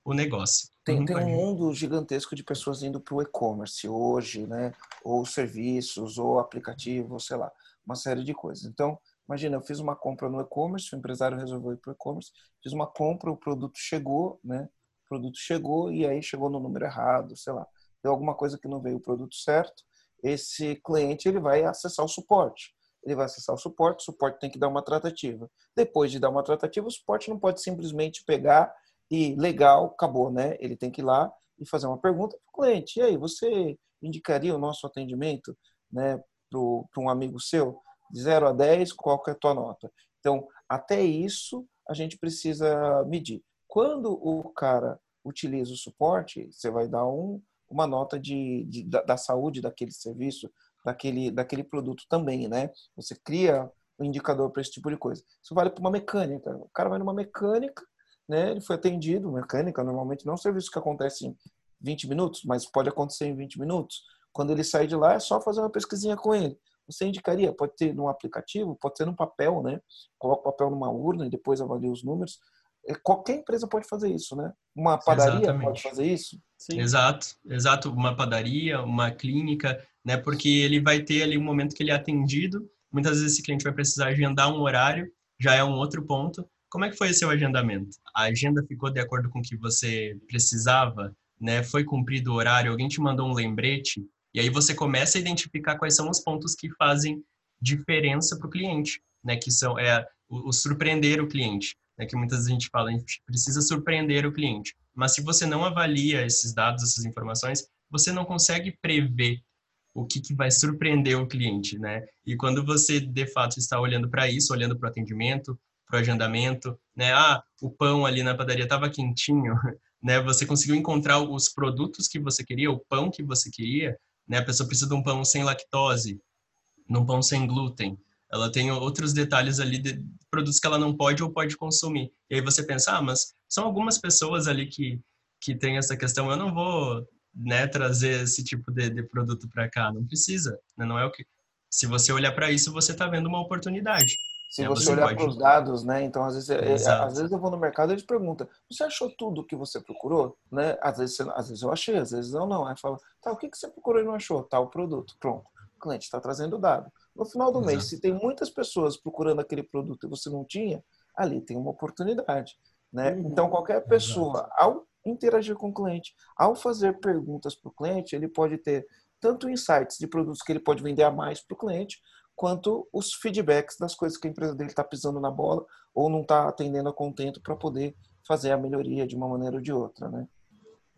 o negócio. Tem, tem um mundo gigantesco de pessoas indo para o e-commerce hoje, né? Ou serviços, ou aplicativos, sei lá, uma série de coisas. Então, imagina, eu fiz uma compra no e-commerce, o empresário resolveu ir para o e-commerce, fiz uma compra, o produto chegou, né? O produto chegou e aí chegou no número errado, sei lá. Deu alguma coisa que não veio o produto certo, esse cliente ele vai acessar o suporte ele vai acessar o suporte, o suporte tem que dar uma tratativa. Depois de dar uma tratativa, o suporte não pode simplesmente pegar e legal, acabou, né? Ele tem que ir lá e fazer uma pergunta para o cliente. E aí, você indicaria o nosso atendimento né, para um amigo seu? De 0 a 10, qual que é a tua nota? Então, até isso a gente precisa medir. Quando o cara utiliza o suporte, você vai dar um, uma nota de, de da, da, saúde daquele serviço, daquele, daquele produto também, né? Você cria um indicador para esse tipo de coisa. Isso vale para uma mecânica. O cara vai numa mecânica, né? Ele foi atendido, mecânica normalmente não é um serviço que acontece em 20 minutos, mas pode acontecer em 20 minutos. Quando ele sai de lá, é só fazer uma pesquisinha com ele. Você indicaria, pode ter num aplicativo, pode ser num papel, né? Coloca o papel numa urna e depois avalia os números. Qualquer empresa pode fazer isso, né? Uma padaria Exatamente. pode fazer isso. Sim. Exato, exato. Uma padaria, uma clínica, né? Porque ele vai ter ali um momento que ele é atendido. Muitas vezes esse cliente vai precisar agendar um horário, já é um outro ponto. Como é que foi o seu agendamento? A agenda ficou de acordo com o que você precisava? Né? Foi cumprido o horário? Alguém te mandou um lembrete? E aí você começa a identificar quais são os pontos que fazem diferença para o cliente, né? Que são é o, o surpreender o cliente, né? Que muitas vezes a gente fala, a gente precisa surpreender o cliente. Mas se você não avalia esses dados, essas informações, você não consegue prever o que, que vai surpreender o cliente, né? E quando você de fato está olhando para isso, olhando para o atendimento, para o agendamento, né? Ah, o pão ali na padaria estava quentinho, (laughs) né? Você conseguiu encontrar os produtos que você queria, o pão que você queria, né? A pessoa precisa de um pão sem lactose, num pão sem glúten. Ela tem outros detalhes ali de produtos que ela não pode ou pode consumir. E aí você pensa, ah, mas são algumas pessoas ali que que tem essa questão, eu não vou né, trazer esse tipo de, de produto para cá. Não precisa, né? não é o que. Se você olhar para isso, você está vendo uma oportunidade. Se né? você, você, olhar pode... para os dados, né? Então, às vezes, é, é às vezes eu vou no mercado e eles perguntam: você achou tudo o que você procurou? Né? Às, vezes, às vezes eu achei, às vezes eu não. Aí fala: tá, o que, que você procurou e não achou? Tal produto. Pronto. O cliente está trazendo dado. No final do Exato. mês, se tem muitas pessoas procurando aquele produto e você não tinha, ali tem uma oportunidade. Né? Uhum. Então, qualquer pessoa, Exato. ao interagir com o cliente. Ao fazer perguntas para o cliente, ele pode ter tanto insights de produtos que ele pode vender a mais para o cliente, quanto os feedbacks das coisas que a empresa dele está pisando na bola ou não está atendendo a contento para poder fazer a melhoria de uma maneira ou de outra, né?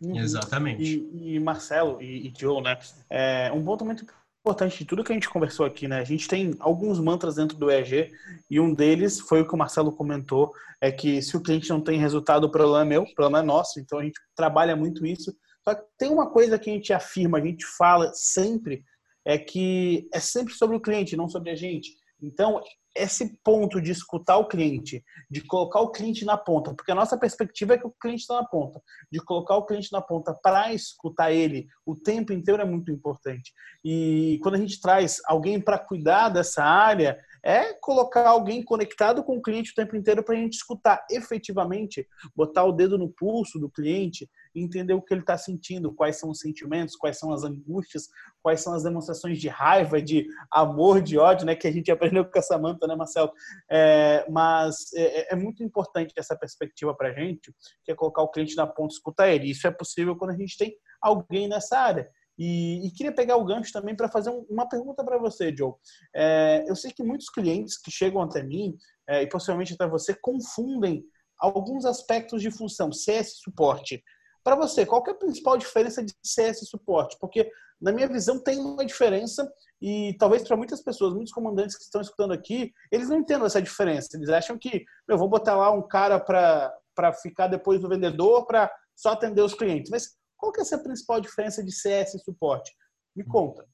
Uhum. Exatamente. E, e, Marcelo e, e Joe, né? É, um ponto muito importante de tudo que a gente conversou aqui, né? A gente tem alguns mantras dentro do EG e um deles foi o que o Marcelo comentou, é que se o cliente não tem resultado, o problema é meu, o problema é nosso. Então a gente trabalha muito isso. Só que tem uma coisa que a gente afirma, a gente fala sempre, é que é sempre sobre o cliente, não sobre a gente. Então, esse ponto de escutar o cliente, de colocar o cliente na ponta, porque a nossa perspectiva é que o cliente está na ponta, de colocar o cliente na ponta para escutar ele o tempo inteiro é muito importante. E quando a gente traz alguém para cuidar dessa área, é colocar alguém conectado com o cliente o tempo inteiro para a gente escutar efetivamente, botar o dedo no pulso do cliente, entender o que ele está sentindo, quais são os sentimentos, quais são as angústias, quais são as demonstrações de raiva, de amor, de ódio, né, que a gente (laughs) aprendeu com a Samanta, né, Marcelo? É, mas é, é, é, muito importante essa perspectiva para a gente, que é colocar o cliente na ponta escutar ele. Isso é possível quando a gente tem alguém nessa área. E, e, queria pegar o gancho também para fazer um, uma pergunta para você, Joe. É, eu sei que muitos clientes que chegam até mim, é, e possivelmente até você, confundem alguns aspectos de função, CS suporte. Para você, qual é a principal diferença de CS suporte? Porque, na minha visão, tem uma diferença e talvez para muitas pessoas, muitos comandantes que estão escutando aqui, eles não entendam essa diferença. Eles acham que eu vou botar lá um cara para ficar depois no vendedor, para só atender os clientes. Mas qual que é essa principal diferença de CS e suporte? Me conta.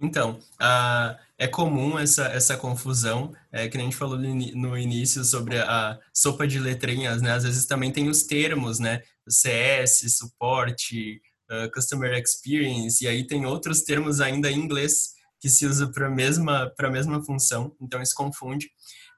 Então, é comum essa, essa confusão, é, que a gente falou no início sobre a sopa de letrinhas, né? Às vezes também tem os termos, né? CS, suporte, uh, Customer Experience, e aí tem outros termos ainda em inglês que se usa para a mesma, mesma função, então isso confunde.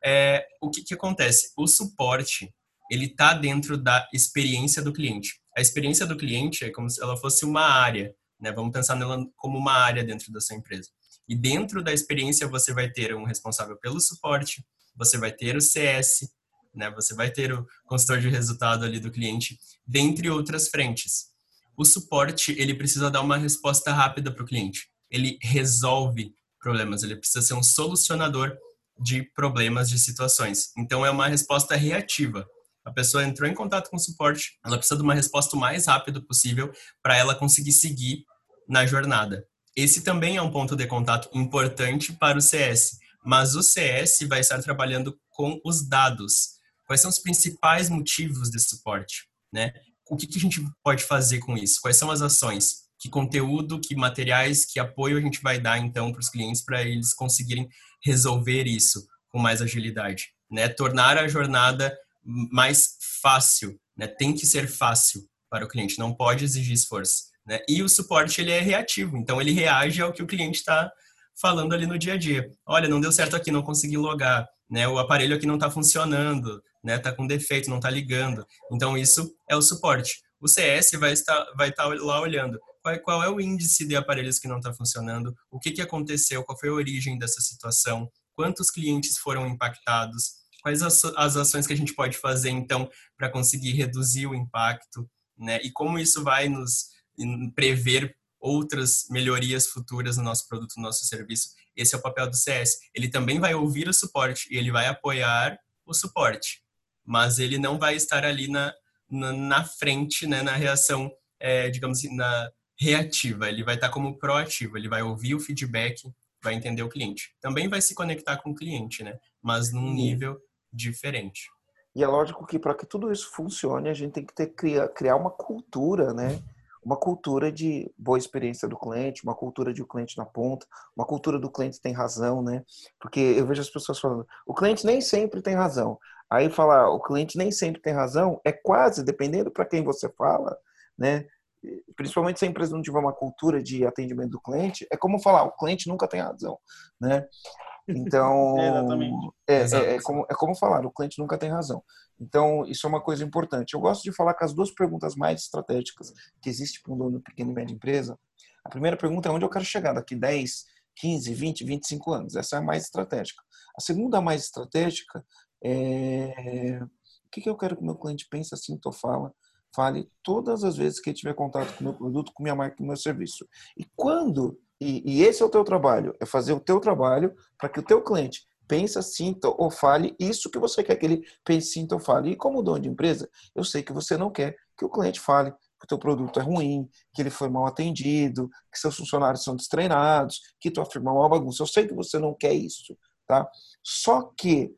É, o que, que acontece? O suporte, ele está dentro da experiência do cliente. A experiência do cliente é como se ela fosse uma área, né? Vamos pensar nela como uma área dentro da sua empresa. E dentro da experiência você vai ter um responsável pelo suporte, você vai ter o CS, né? Você vai ter o consultor de resultado ali do cliente, dentre outras frentes. O suporte, ele precisa dar uma resposta rápida para o cliente. Ele resolve problemas, ele precisa ser um solucionador de problemas, de situações. Então é uma resposta reativa. A pessoa entrou em contato com o suporte, ela precisa de uma resposta o mais rápido possível para ela conseguir seguir na jornada. Esse também é um ponto de contato importante para o CS, mas o CS vai estar trabalhando com os dados. Quais são os principais motivos desse suporte? Né? O que, que a gente pode fazer com isso? Quais são as ações? Que conteúdo, que materiais, que apoio a gente vai dar então para os clientes para eles conseguirem resolver isso com mais agilidade? Né? Tornar a jornada mais fácil, né? Tem que ser fácil para o cliente, não pode exigir esforço, né? E o suporte ele é reativo, então ele reage ao que o cliente está falando ali no dia a dia. Olha, não deu certo aqui, não consegui logar, né? O aparelho aqui não está funcionando, né? Tá com defeito, não está ligando. Então isso é o suporte. O CS vai estar vai estar lá olhando qual, qual é o índice de aparelhos que não está funcionando, o que que aconteceu, qual foi a origem dessa situação, quantos clientes foram impactados, Quais as, as ações que a gente pode fazer, então, para conseguir reduzir o impacto, né? E como isso vai nos prever outras melhorias futuras no nosso produto, no nosso serviço. Esse é o papel do CS. Ele também vai ouvir o suporte e ele vai apoiar o suporte, mas ele não vai estar ali na, na, na frente, né, na reação, é, digamos assim, na reativa. Ele vai estar como proativo, ele vai ouvir o feedback, vai entender o cliente. Também vai se conectar com o cliente, né, mas num nível diferente. E é lógico que para que tudo isso funcione, a gente tem que ter, criar, criar uma cultura, né? Uma cultura de boa experiência do cliente, uma cultura de o cliente na ponta, uma cultura do cliente tem razão, né? Porque eu vejo as pessoas falando, o cliente nem sempre tem razão. Aí falar, o cliente nem sempre tem razão, é quase, dependendo para quem você fala, né? Principalmente se a empresa não tiver uma cultura de atendimento do cliente, é como falar, o cliente nunca tem razão, né? Então, (laughs) é, é, é, como, é como falar, o cliente nunca tem razão. Então, isso é uma coisa importante. Eu gosto de falar com as duas perguntas mais estratégicas que existem para um dono de pequena e média empresa. A primeira pergunta é onde eu quero chegar daqui 10, 15, 20, 25 anos. Essa é a mais estratégica. A segunda mais estratégica é o que, que eu quero que o meu cliente pense, assim, ou fala, fale todas as vezes que ele tiver contato com o meu produto, com minha marca, com o meu serviço. E quando e, e esse é o teu trabalho, é fazer o teu trabalho para que o teu cliente pensa, sinta ou fale isso que você quer que ele pense, sinta ou fale. E como dono de empresa, eu sei que você não quer que o cliente fale que o teu produto é ruim, que ele foi mal atendido, que seus funcionários são destreinados, que tua firma é uma bagunça. Eu sei que você não quer isso, tá? Só que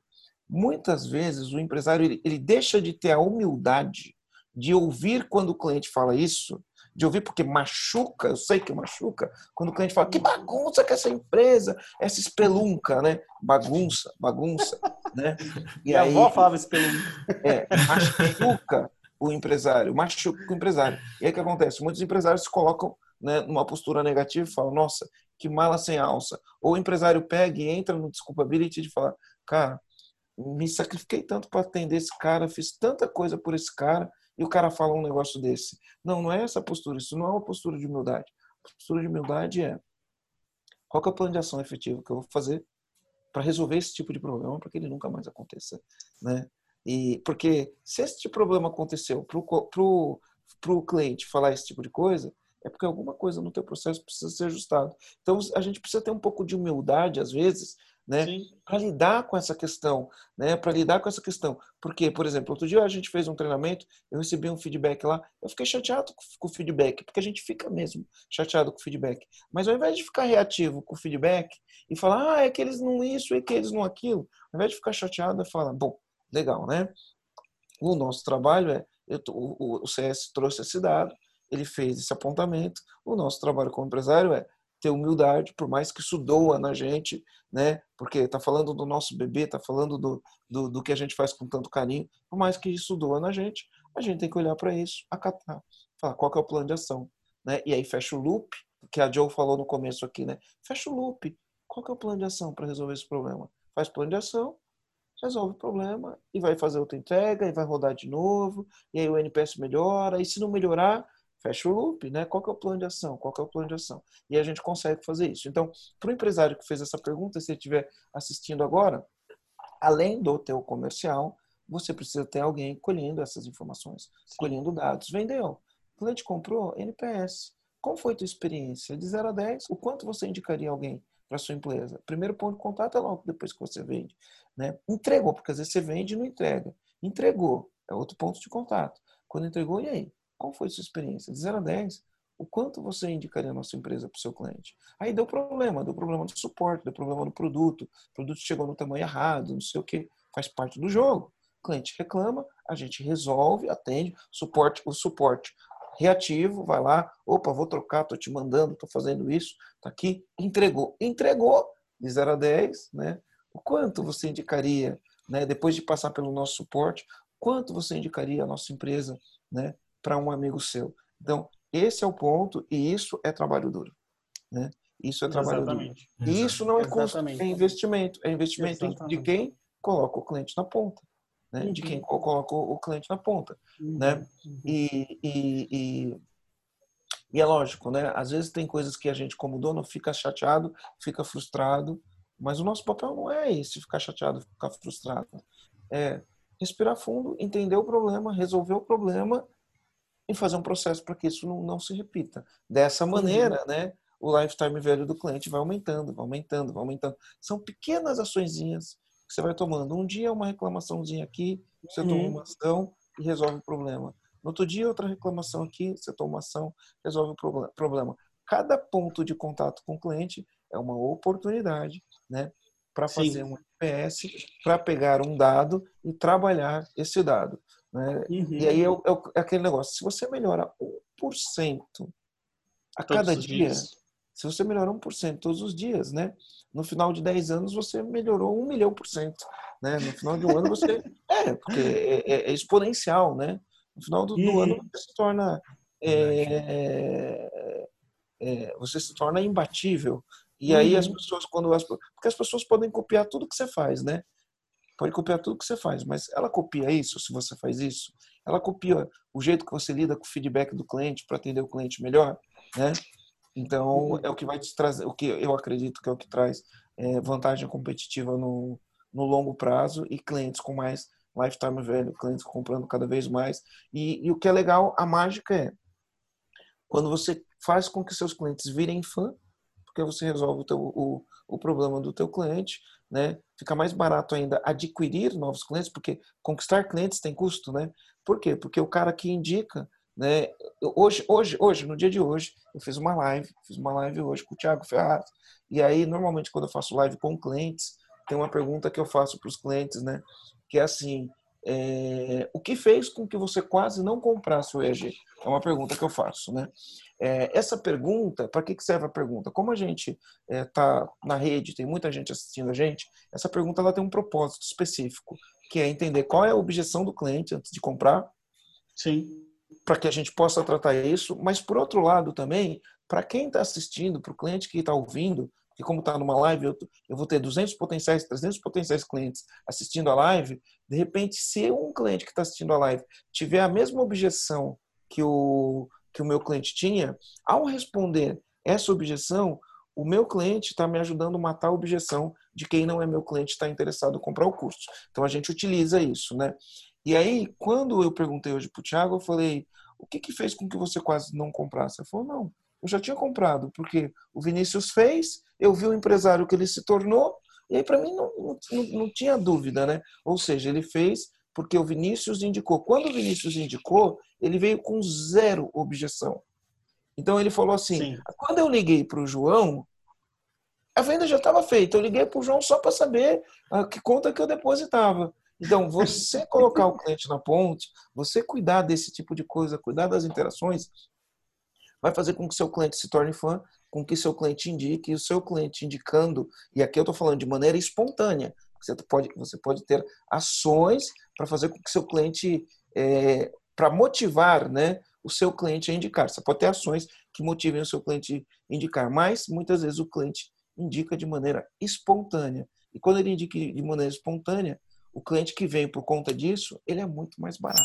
muitas vezes o empresário ele, ele deixa de ter a humildade de ouvir quando o cliente fala isso de ouvir, porque machuca, eu sei que machuca, quando o cliente fala, que bagunça que essa empresa, essa espelunca, né? Bagunça, bagunça, (laughs) né? E Minha aí, avó falava espelunca. É, machuca o empresário, machuca o empresário. E aí o que acontece? Muitos empresários se colocam né, numa postura negativa e falam, nossa, que mala sem alça. Ou o empresário pega e entra no desculpability de falar, cara, me sacrifiquei tanto para atender esse cara, fiz tanta coisa por esse cara, e o cara fala um negócio desse. Não, não é essa postura. Isso não é uma postura de humildade. A postura de humildade é qual é o plano de ação efetivo que eu vou fazer para resolver esse tipo de problema para que ele nunca mais aconteça, né? E porque se esse problema aconteceu para o cliente falar esse tipo de coisa, é porque alguma coisa no teu processo precisa ser ajustado. Então a gente precisa ter um pouco de humildade às vezes né? Para lidar com essa questão, né? Para lidar com essa questão. Porque, por exemplo, outro dia a gente fez um treinamento, eu recebi um feedback lá, eu fiquei chateado com o feedback, porque a gente fica mesmo chateado com o feedback. Mas ao invés de ficar reativo com o feedback e falar, ah, é que eles não isso, é que eles não aquilo, ao invés de ficar chateado, eu falo, bom, legal, né? O nosso trabalho é, eu, o, o CS trouxe esse dado, ele fez esse apontamento, o nosso trabalho como empresário é ter humildade, por mais que isso doa na gente, né? Porque está falando do nosso bebê, está falando do, do, do, que a gente faz com tanto carinho, por mais que isso doa na gente, a gente tem que olhar para isso, acatar, falar qual é o plano de ação, né? E aí fecha o loop, que a Joe falou no começo aqui, né? Fecha o loop. Qual é o plano de ação para resolver esse problema? Faz plano de ação, resolve o problema e vai fazer outra entrega e vai rodar de novo, e aí o NPS melhora, e se não melhorar, fecha o loop, né? Qual que é o plano de ação? Qual que é o plano de ação? E a gente consegue fazer isso. Então, para o empresário que fez essa pergunta, se ele estiver assistindo agora, além do teu comercial, você precisa ter alguém colhendo essas informações, Sim. colhendo dados. Vendeu, o cliente comprou, NPS. Como foi a tua experiência? De 0 a 10, o quanto você indicaria alguém para sua empresa? Primeiro ponto de contato é logo depois que você vende. Né? Entregou, porque às vezes você vende e não entrega. Entregou, é outro ponto de contato. Quando entregou, e aí? Qual foi sua experiência? De 0 a 10, o quanto você indicaria a nossa empresa para o seu cliente? Aí deu problema, deu problema do suporte, deu problema do produto, o produto chegou no tamanho errado, não sei o que, faz parte do jogo. O cliente reclama, a gente resolve, atende, suporte, o suporte reativo, vai lá, opa, vou trocar, tô te mandando, tô fazendo isso, tá aqui, entregou. Entregou de 0 a 10, né? O quanto você indicaria, né, depois de passar pelo nosso suporte, quanto você indicaria a nossa empresa, né, para um amigo seu. Então, esse é o ponto e isso é trabalho duro. Né? Isso é trabalho Exatamente. duro. E isso não é custo, é investimento. É investimento Exatamente. de quem coloca o cliente na ponta. Né? Uhum. De quem coloca o cliente na ponta. Uhum. Né? Uhum. E, e, e, e, é lógico, né? às vezes tem coisas que a gente, como dono, fica chateado, fica frustrado, mas o nosso papel não é esse, ficar chateado, ficar frustrado. É respirar fundo, entender o problema, resolver o problema e fazer um processo para que isso não, não, se repita. Dessa maneira, né, o lifetime velho do cliente vai aumentando, vai aumentando, vai aumentando. São pequenas açõezinhas que você vai tomando. Um dia uma reclamaçãozinha aqui, você uhum. toma uma ação e resolve o problema. No outro dia outra reclamação aqui, você toma uma ação, resolve o problema. Cada ponto de contato com o cliente é uma oportunidade, né, para fazer Sim. um NPS, para pegar um dado e trabalhar esse dado. Né? Uhum. E aí é, é, aquele negócio, se você melhora 1% a todos cada dia, dias. se você melhora 1% todos os dias, né? No final de 10 anos você melhorou 1 milhão por cento. Né? No final de um ano você. (laughs) É, porque é, é, é exponencial, né? No final do, do ano você se torna. É, é, você se torna imbatível. E aí as uhum. pessoas, quando as, porque as pessoas podem copiar tudo que você faz, né? Pode copiar tudo que você faz, mas ela copia isso se você faz isso? Ela copia o jeito que você lida com o feedback do cliente para atender o cliente melhor, né? Então, é o que vai te trazer, o que eu acredito que é o que traz é, vantagem competitiva no, no longo prazo e clientes com mais lifetime value, clientes comprando cada vez mais. E, e o que é legal, a mágica é quando você faz com que seus clientes virem fã, porque você resolve o, teu, o, o problema do teu cliente, né? Fica mais barato ainda adquirir novos clientes, porque conquistar clientes tem custo, né? Por quê? Porque o cara que indica, né? Hoje, hoje, hoje, no dia de hoje, eu fiz uma live, fiz uma live hoje com o Thiago Ferraz, e aí normalmente quando eu faço live com clientes, tem uma pergunta que eu faço para os clientes, né? Que é assim, é, o que fez com que você quase não comprasse o EG? É uma pergunta que eu faço, né? É, essa pergunta, para que, que serve a pergunta? Como a gente está é, na rede, tem muita gente assistindo a gente, essa pergunta ela tem um propósito específico, que é entender qual é a objeção do cliente antes de comprar. Sim. Para que a gente possa tratar isso, mas por outro lado também, para quem está assistindo, para o cliente que está ouvindo, que como está numa live, eu, eu, vou ter 200 potenciais, 300 potenciais clientes assistindo a live, de repente, se um cliente que está assistindo a live tiver a mesma objeção que o, que o meu cliente tinha, ao responder essa objeção, o meu cliente está me ajudando a matar a objeção de quem não é meu cliente está interessado em comprar o curso. Então a gente utiliza isso, né? E aí, quando eu perguntei hoje para o Thiago, eu falei: o que, que fez com que você quase não comprasse? Ele falou: não, eu já tinha comprado, porque o Vinícius fez, eu vi o empresário que ele se tornou, e aí para mim não, não, não tinha dúvida, né? Ou seja, ele fez porque o Vinícius indicou. Quando o Vinícius indicou, ele veio com zero objeção. Então ele falou assim: Sim. quando eu liguei para o João, a venda já estava feita. Eu liguei para o João só para saber a que conta que eu depositava. Então, você (laughs) colocar o cliente na ponte, você cuidar desse tipo de coisa, cuidar das interações, vai fazer com que seu cliente se torne fã, com que seu cliente indique, e o seu cliente indicando, e aqui eu estou falando de maneira espontânea, você pode, você pode ter ações para fazer com que seu cliente, é, para motivar né, o seu cliente a indicar. Você pode ter ações que motivem o seu cliente a indicar, mas muitas vezes o cliente indica de maneira espontânea. E quando ele indica de maneira espontânea, o cliente que vem por conta disso, ele é muito mais barato.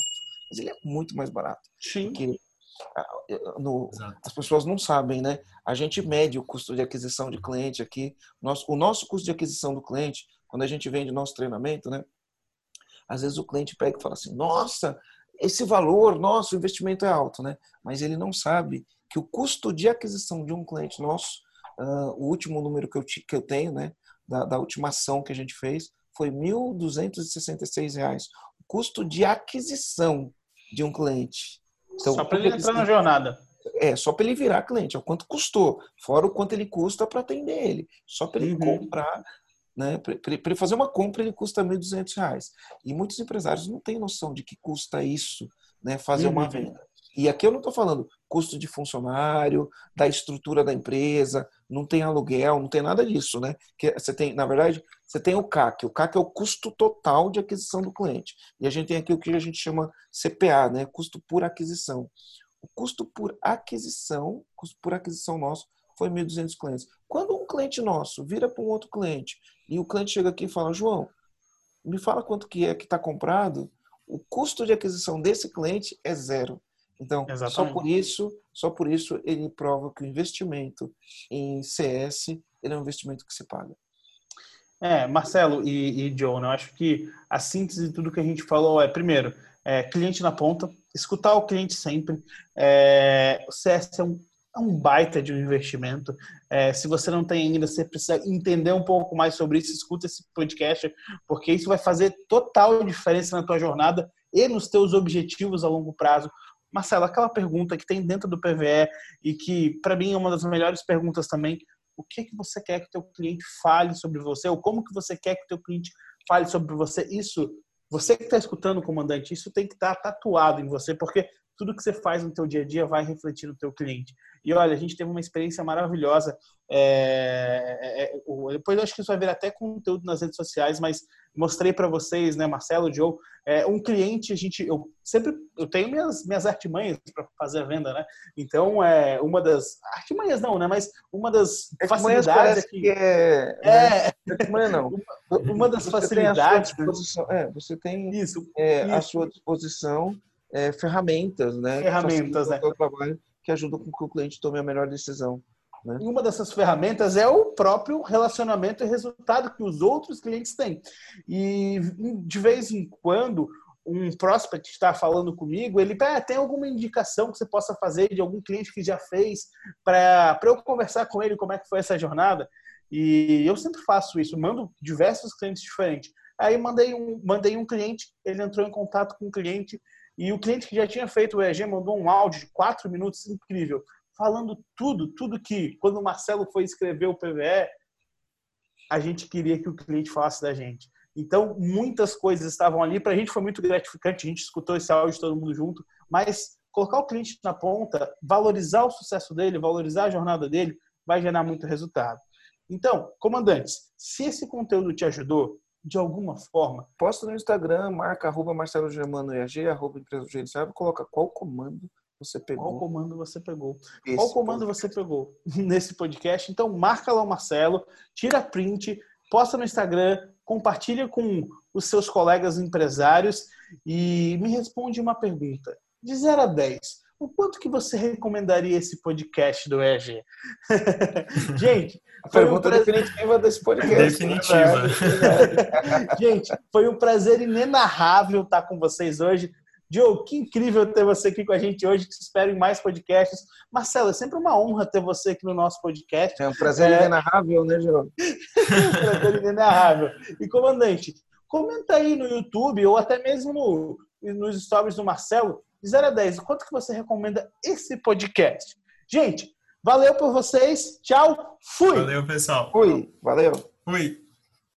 Mas ele é muito mais barato. Sim. Porque no, as pessoas não sabem, né? A gente mede o custo de aquisição de cliente aqui. Nosso, o nosso custo de aquisição do cliente, quando a gente vende nosso treinamento, né? Às vezes o cliente pega e fala assim: Nossa, esse valor, nosso investimento é alto, né? Mas ele não sabe que o custo de aquisição de um cliente nosso, uh, o último número que eu, que eu tenho, né? Da, da última ação que a gente fez, foi R$ 1.266. O custo de aquisição de um cliente. Então, só para ele entrar na jornada. É, só para ele virar cliente, é o quanto custou, fora o quanto ele custa para atender ele. Só para ele uhum. comprar, né? Para ele fazer uma compra, ele custa R$ 1.200. E muitos empresários não têm noção de que custa isso, né? Fazer uhum. uma venda. E aqui eu não estou falando custo de funcionário, da estrutura da empresa, não tem aluguel, não tem nada disso, né? Que você tem, na verdade, você tem o CAC. O CAC é o custo total de aquisição do cliente. E a gente tem aqui o que a gente chama CPA, né? Custo por aquisição. O custo por aquisição, custo por aquisição nosso foi 1.200 clientes. Quando um cliente nosso vira para um outro cliente e o cliente chega aqui e fala, João, me fala quanto que é que está comprado, o custo de aquisição desse cliente é zero. Então, Exatamente. só por isso, só por isso ele prova que o investimento em CS ele é um investimento que se paga. É, Marcelo e, e John, eu acho que a síntese de tudo que a gente falou é, primeiro, é, cliente na ponta, escutar o cliente sempre. É, o CS é um, é um baita de um investimento. É, se você não tem ainda, você precisa entender um pouco mais sobre isso, escuta esse podcast, porque isso vai fazer total diferença na tua jornada e nos teus objetivos a longo prazo. Marcelo, aquela pergunta que tem dentro do PVE e que, para mim, é uma das melhores perguntas também, o que, que você quer que o teu cliente fale sobre você, ou como que você quer que o teu cliente fale sobre você, isso, você que está escutando, comandante, isso tem que estar tá tatuado em você, porque tudo que você faz no teu dia a dia vai refletir no teu cliente. E olha, a gente teve uma experiência maravilhosa. É, é, é depois eu acho que isso vai vir até conteúdo nas redes sociais, mas mostrei para vocês, né, Marcelo, Joe, é, um cliente, a gente, eu sempre, eu tenho minhas, minhas artimanhas para fazer a venda, né? Então, é uma das artimanhas não, né? Mas uma das facilidades aqui, que é, é, né? artimanha não. Uma, uma das você facilidades. Tem é, você tem isso, é, isso. à sua disposição é, ferramentas, né? Ferramentas, né? trabalho que ajudam com que o cliente tome a melhor decisão. Né? E uma dessas ferramentas é o próprio relacionamento e resultado que os outros clientes têm. E de vez em quando um prospect está falando comigo, ele ah, tem alguma indicação que você possa fazer de algum cliente que já fez para eu conversar com ele como é que foi essa jornada. E eu sempre faço isso, mando diversos clientes diferentes. Aí mandei um, mandei um cliente, ele entrou em contato com um cliente e o cliente que já tinha feito o EG mandou um áudio de quatro minutos incrível falando tudo, tudo que, quando o Marcelo foi escrever o PVE, a gente queria que o cliente falasse da gente. Então, muitas coisas estavam ali. Para a gente foi muito gratificante, a gente escutou esse áudio todo mundo junto, mas colocar o cliente na ponta, valorizar o sucesso dele, valorizar a jornada dele, vai gerar muito resultado. Então, comandantes, se esse conteúdo te ajudou, de alguma forma, posta no Instagram, marca arroba Marcelo Germano EAG, arroba empresa do coloca qual comando você pegou? Qual comando você pegou? Esse Qual comando podcast. você pegou (laughs) nesse podcast? Então, marca lá o Marcelo, tira print, posta no Instagram, compartilha com os seus colegas empresários e me responde uma pergunta. De 0 a 10, o quanto que você recomendaria esse podcast do EG? (laughs) Gente, a pergunta um prazer... definitiva desse podcast. Definitiva. (laughs) Gente, foi um prazer inenarrável estar com vocês hoje. Joe, que incrível ter você aqui com a gente hoje. Te espero em mais podcasts. Marcelo, é sempre uma honra ter você aqui no nosso podcast. É um prazer é... inenarrável, né, Joe? (laughs) um prazer inenarrável. E, comandante, comenta aí no YouTube ou até mesmo no, nos stories do Marcelo, de 0 a 10, quanto que você recomenda esse podcast? Gente, valeu por vocês. Tchau. Fui. Valeu, pessoal. Fui. Valeu. Fui.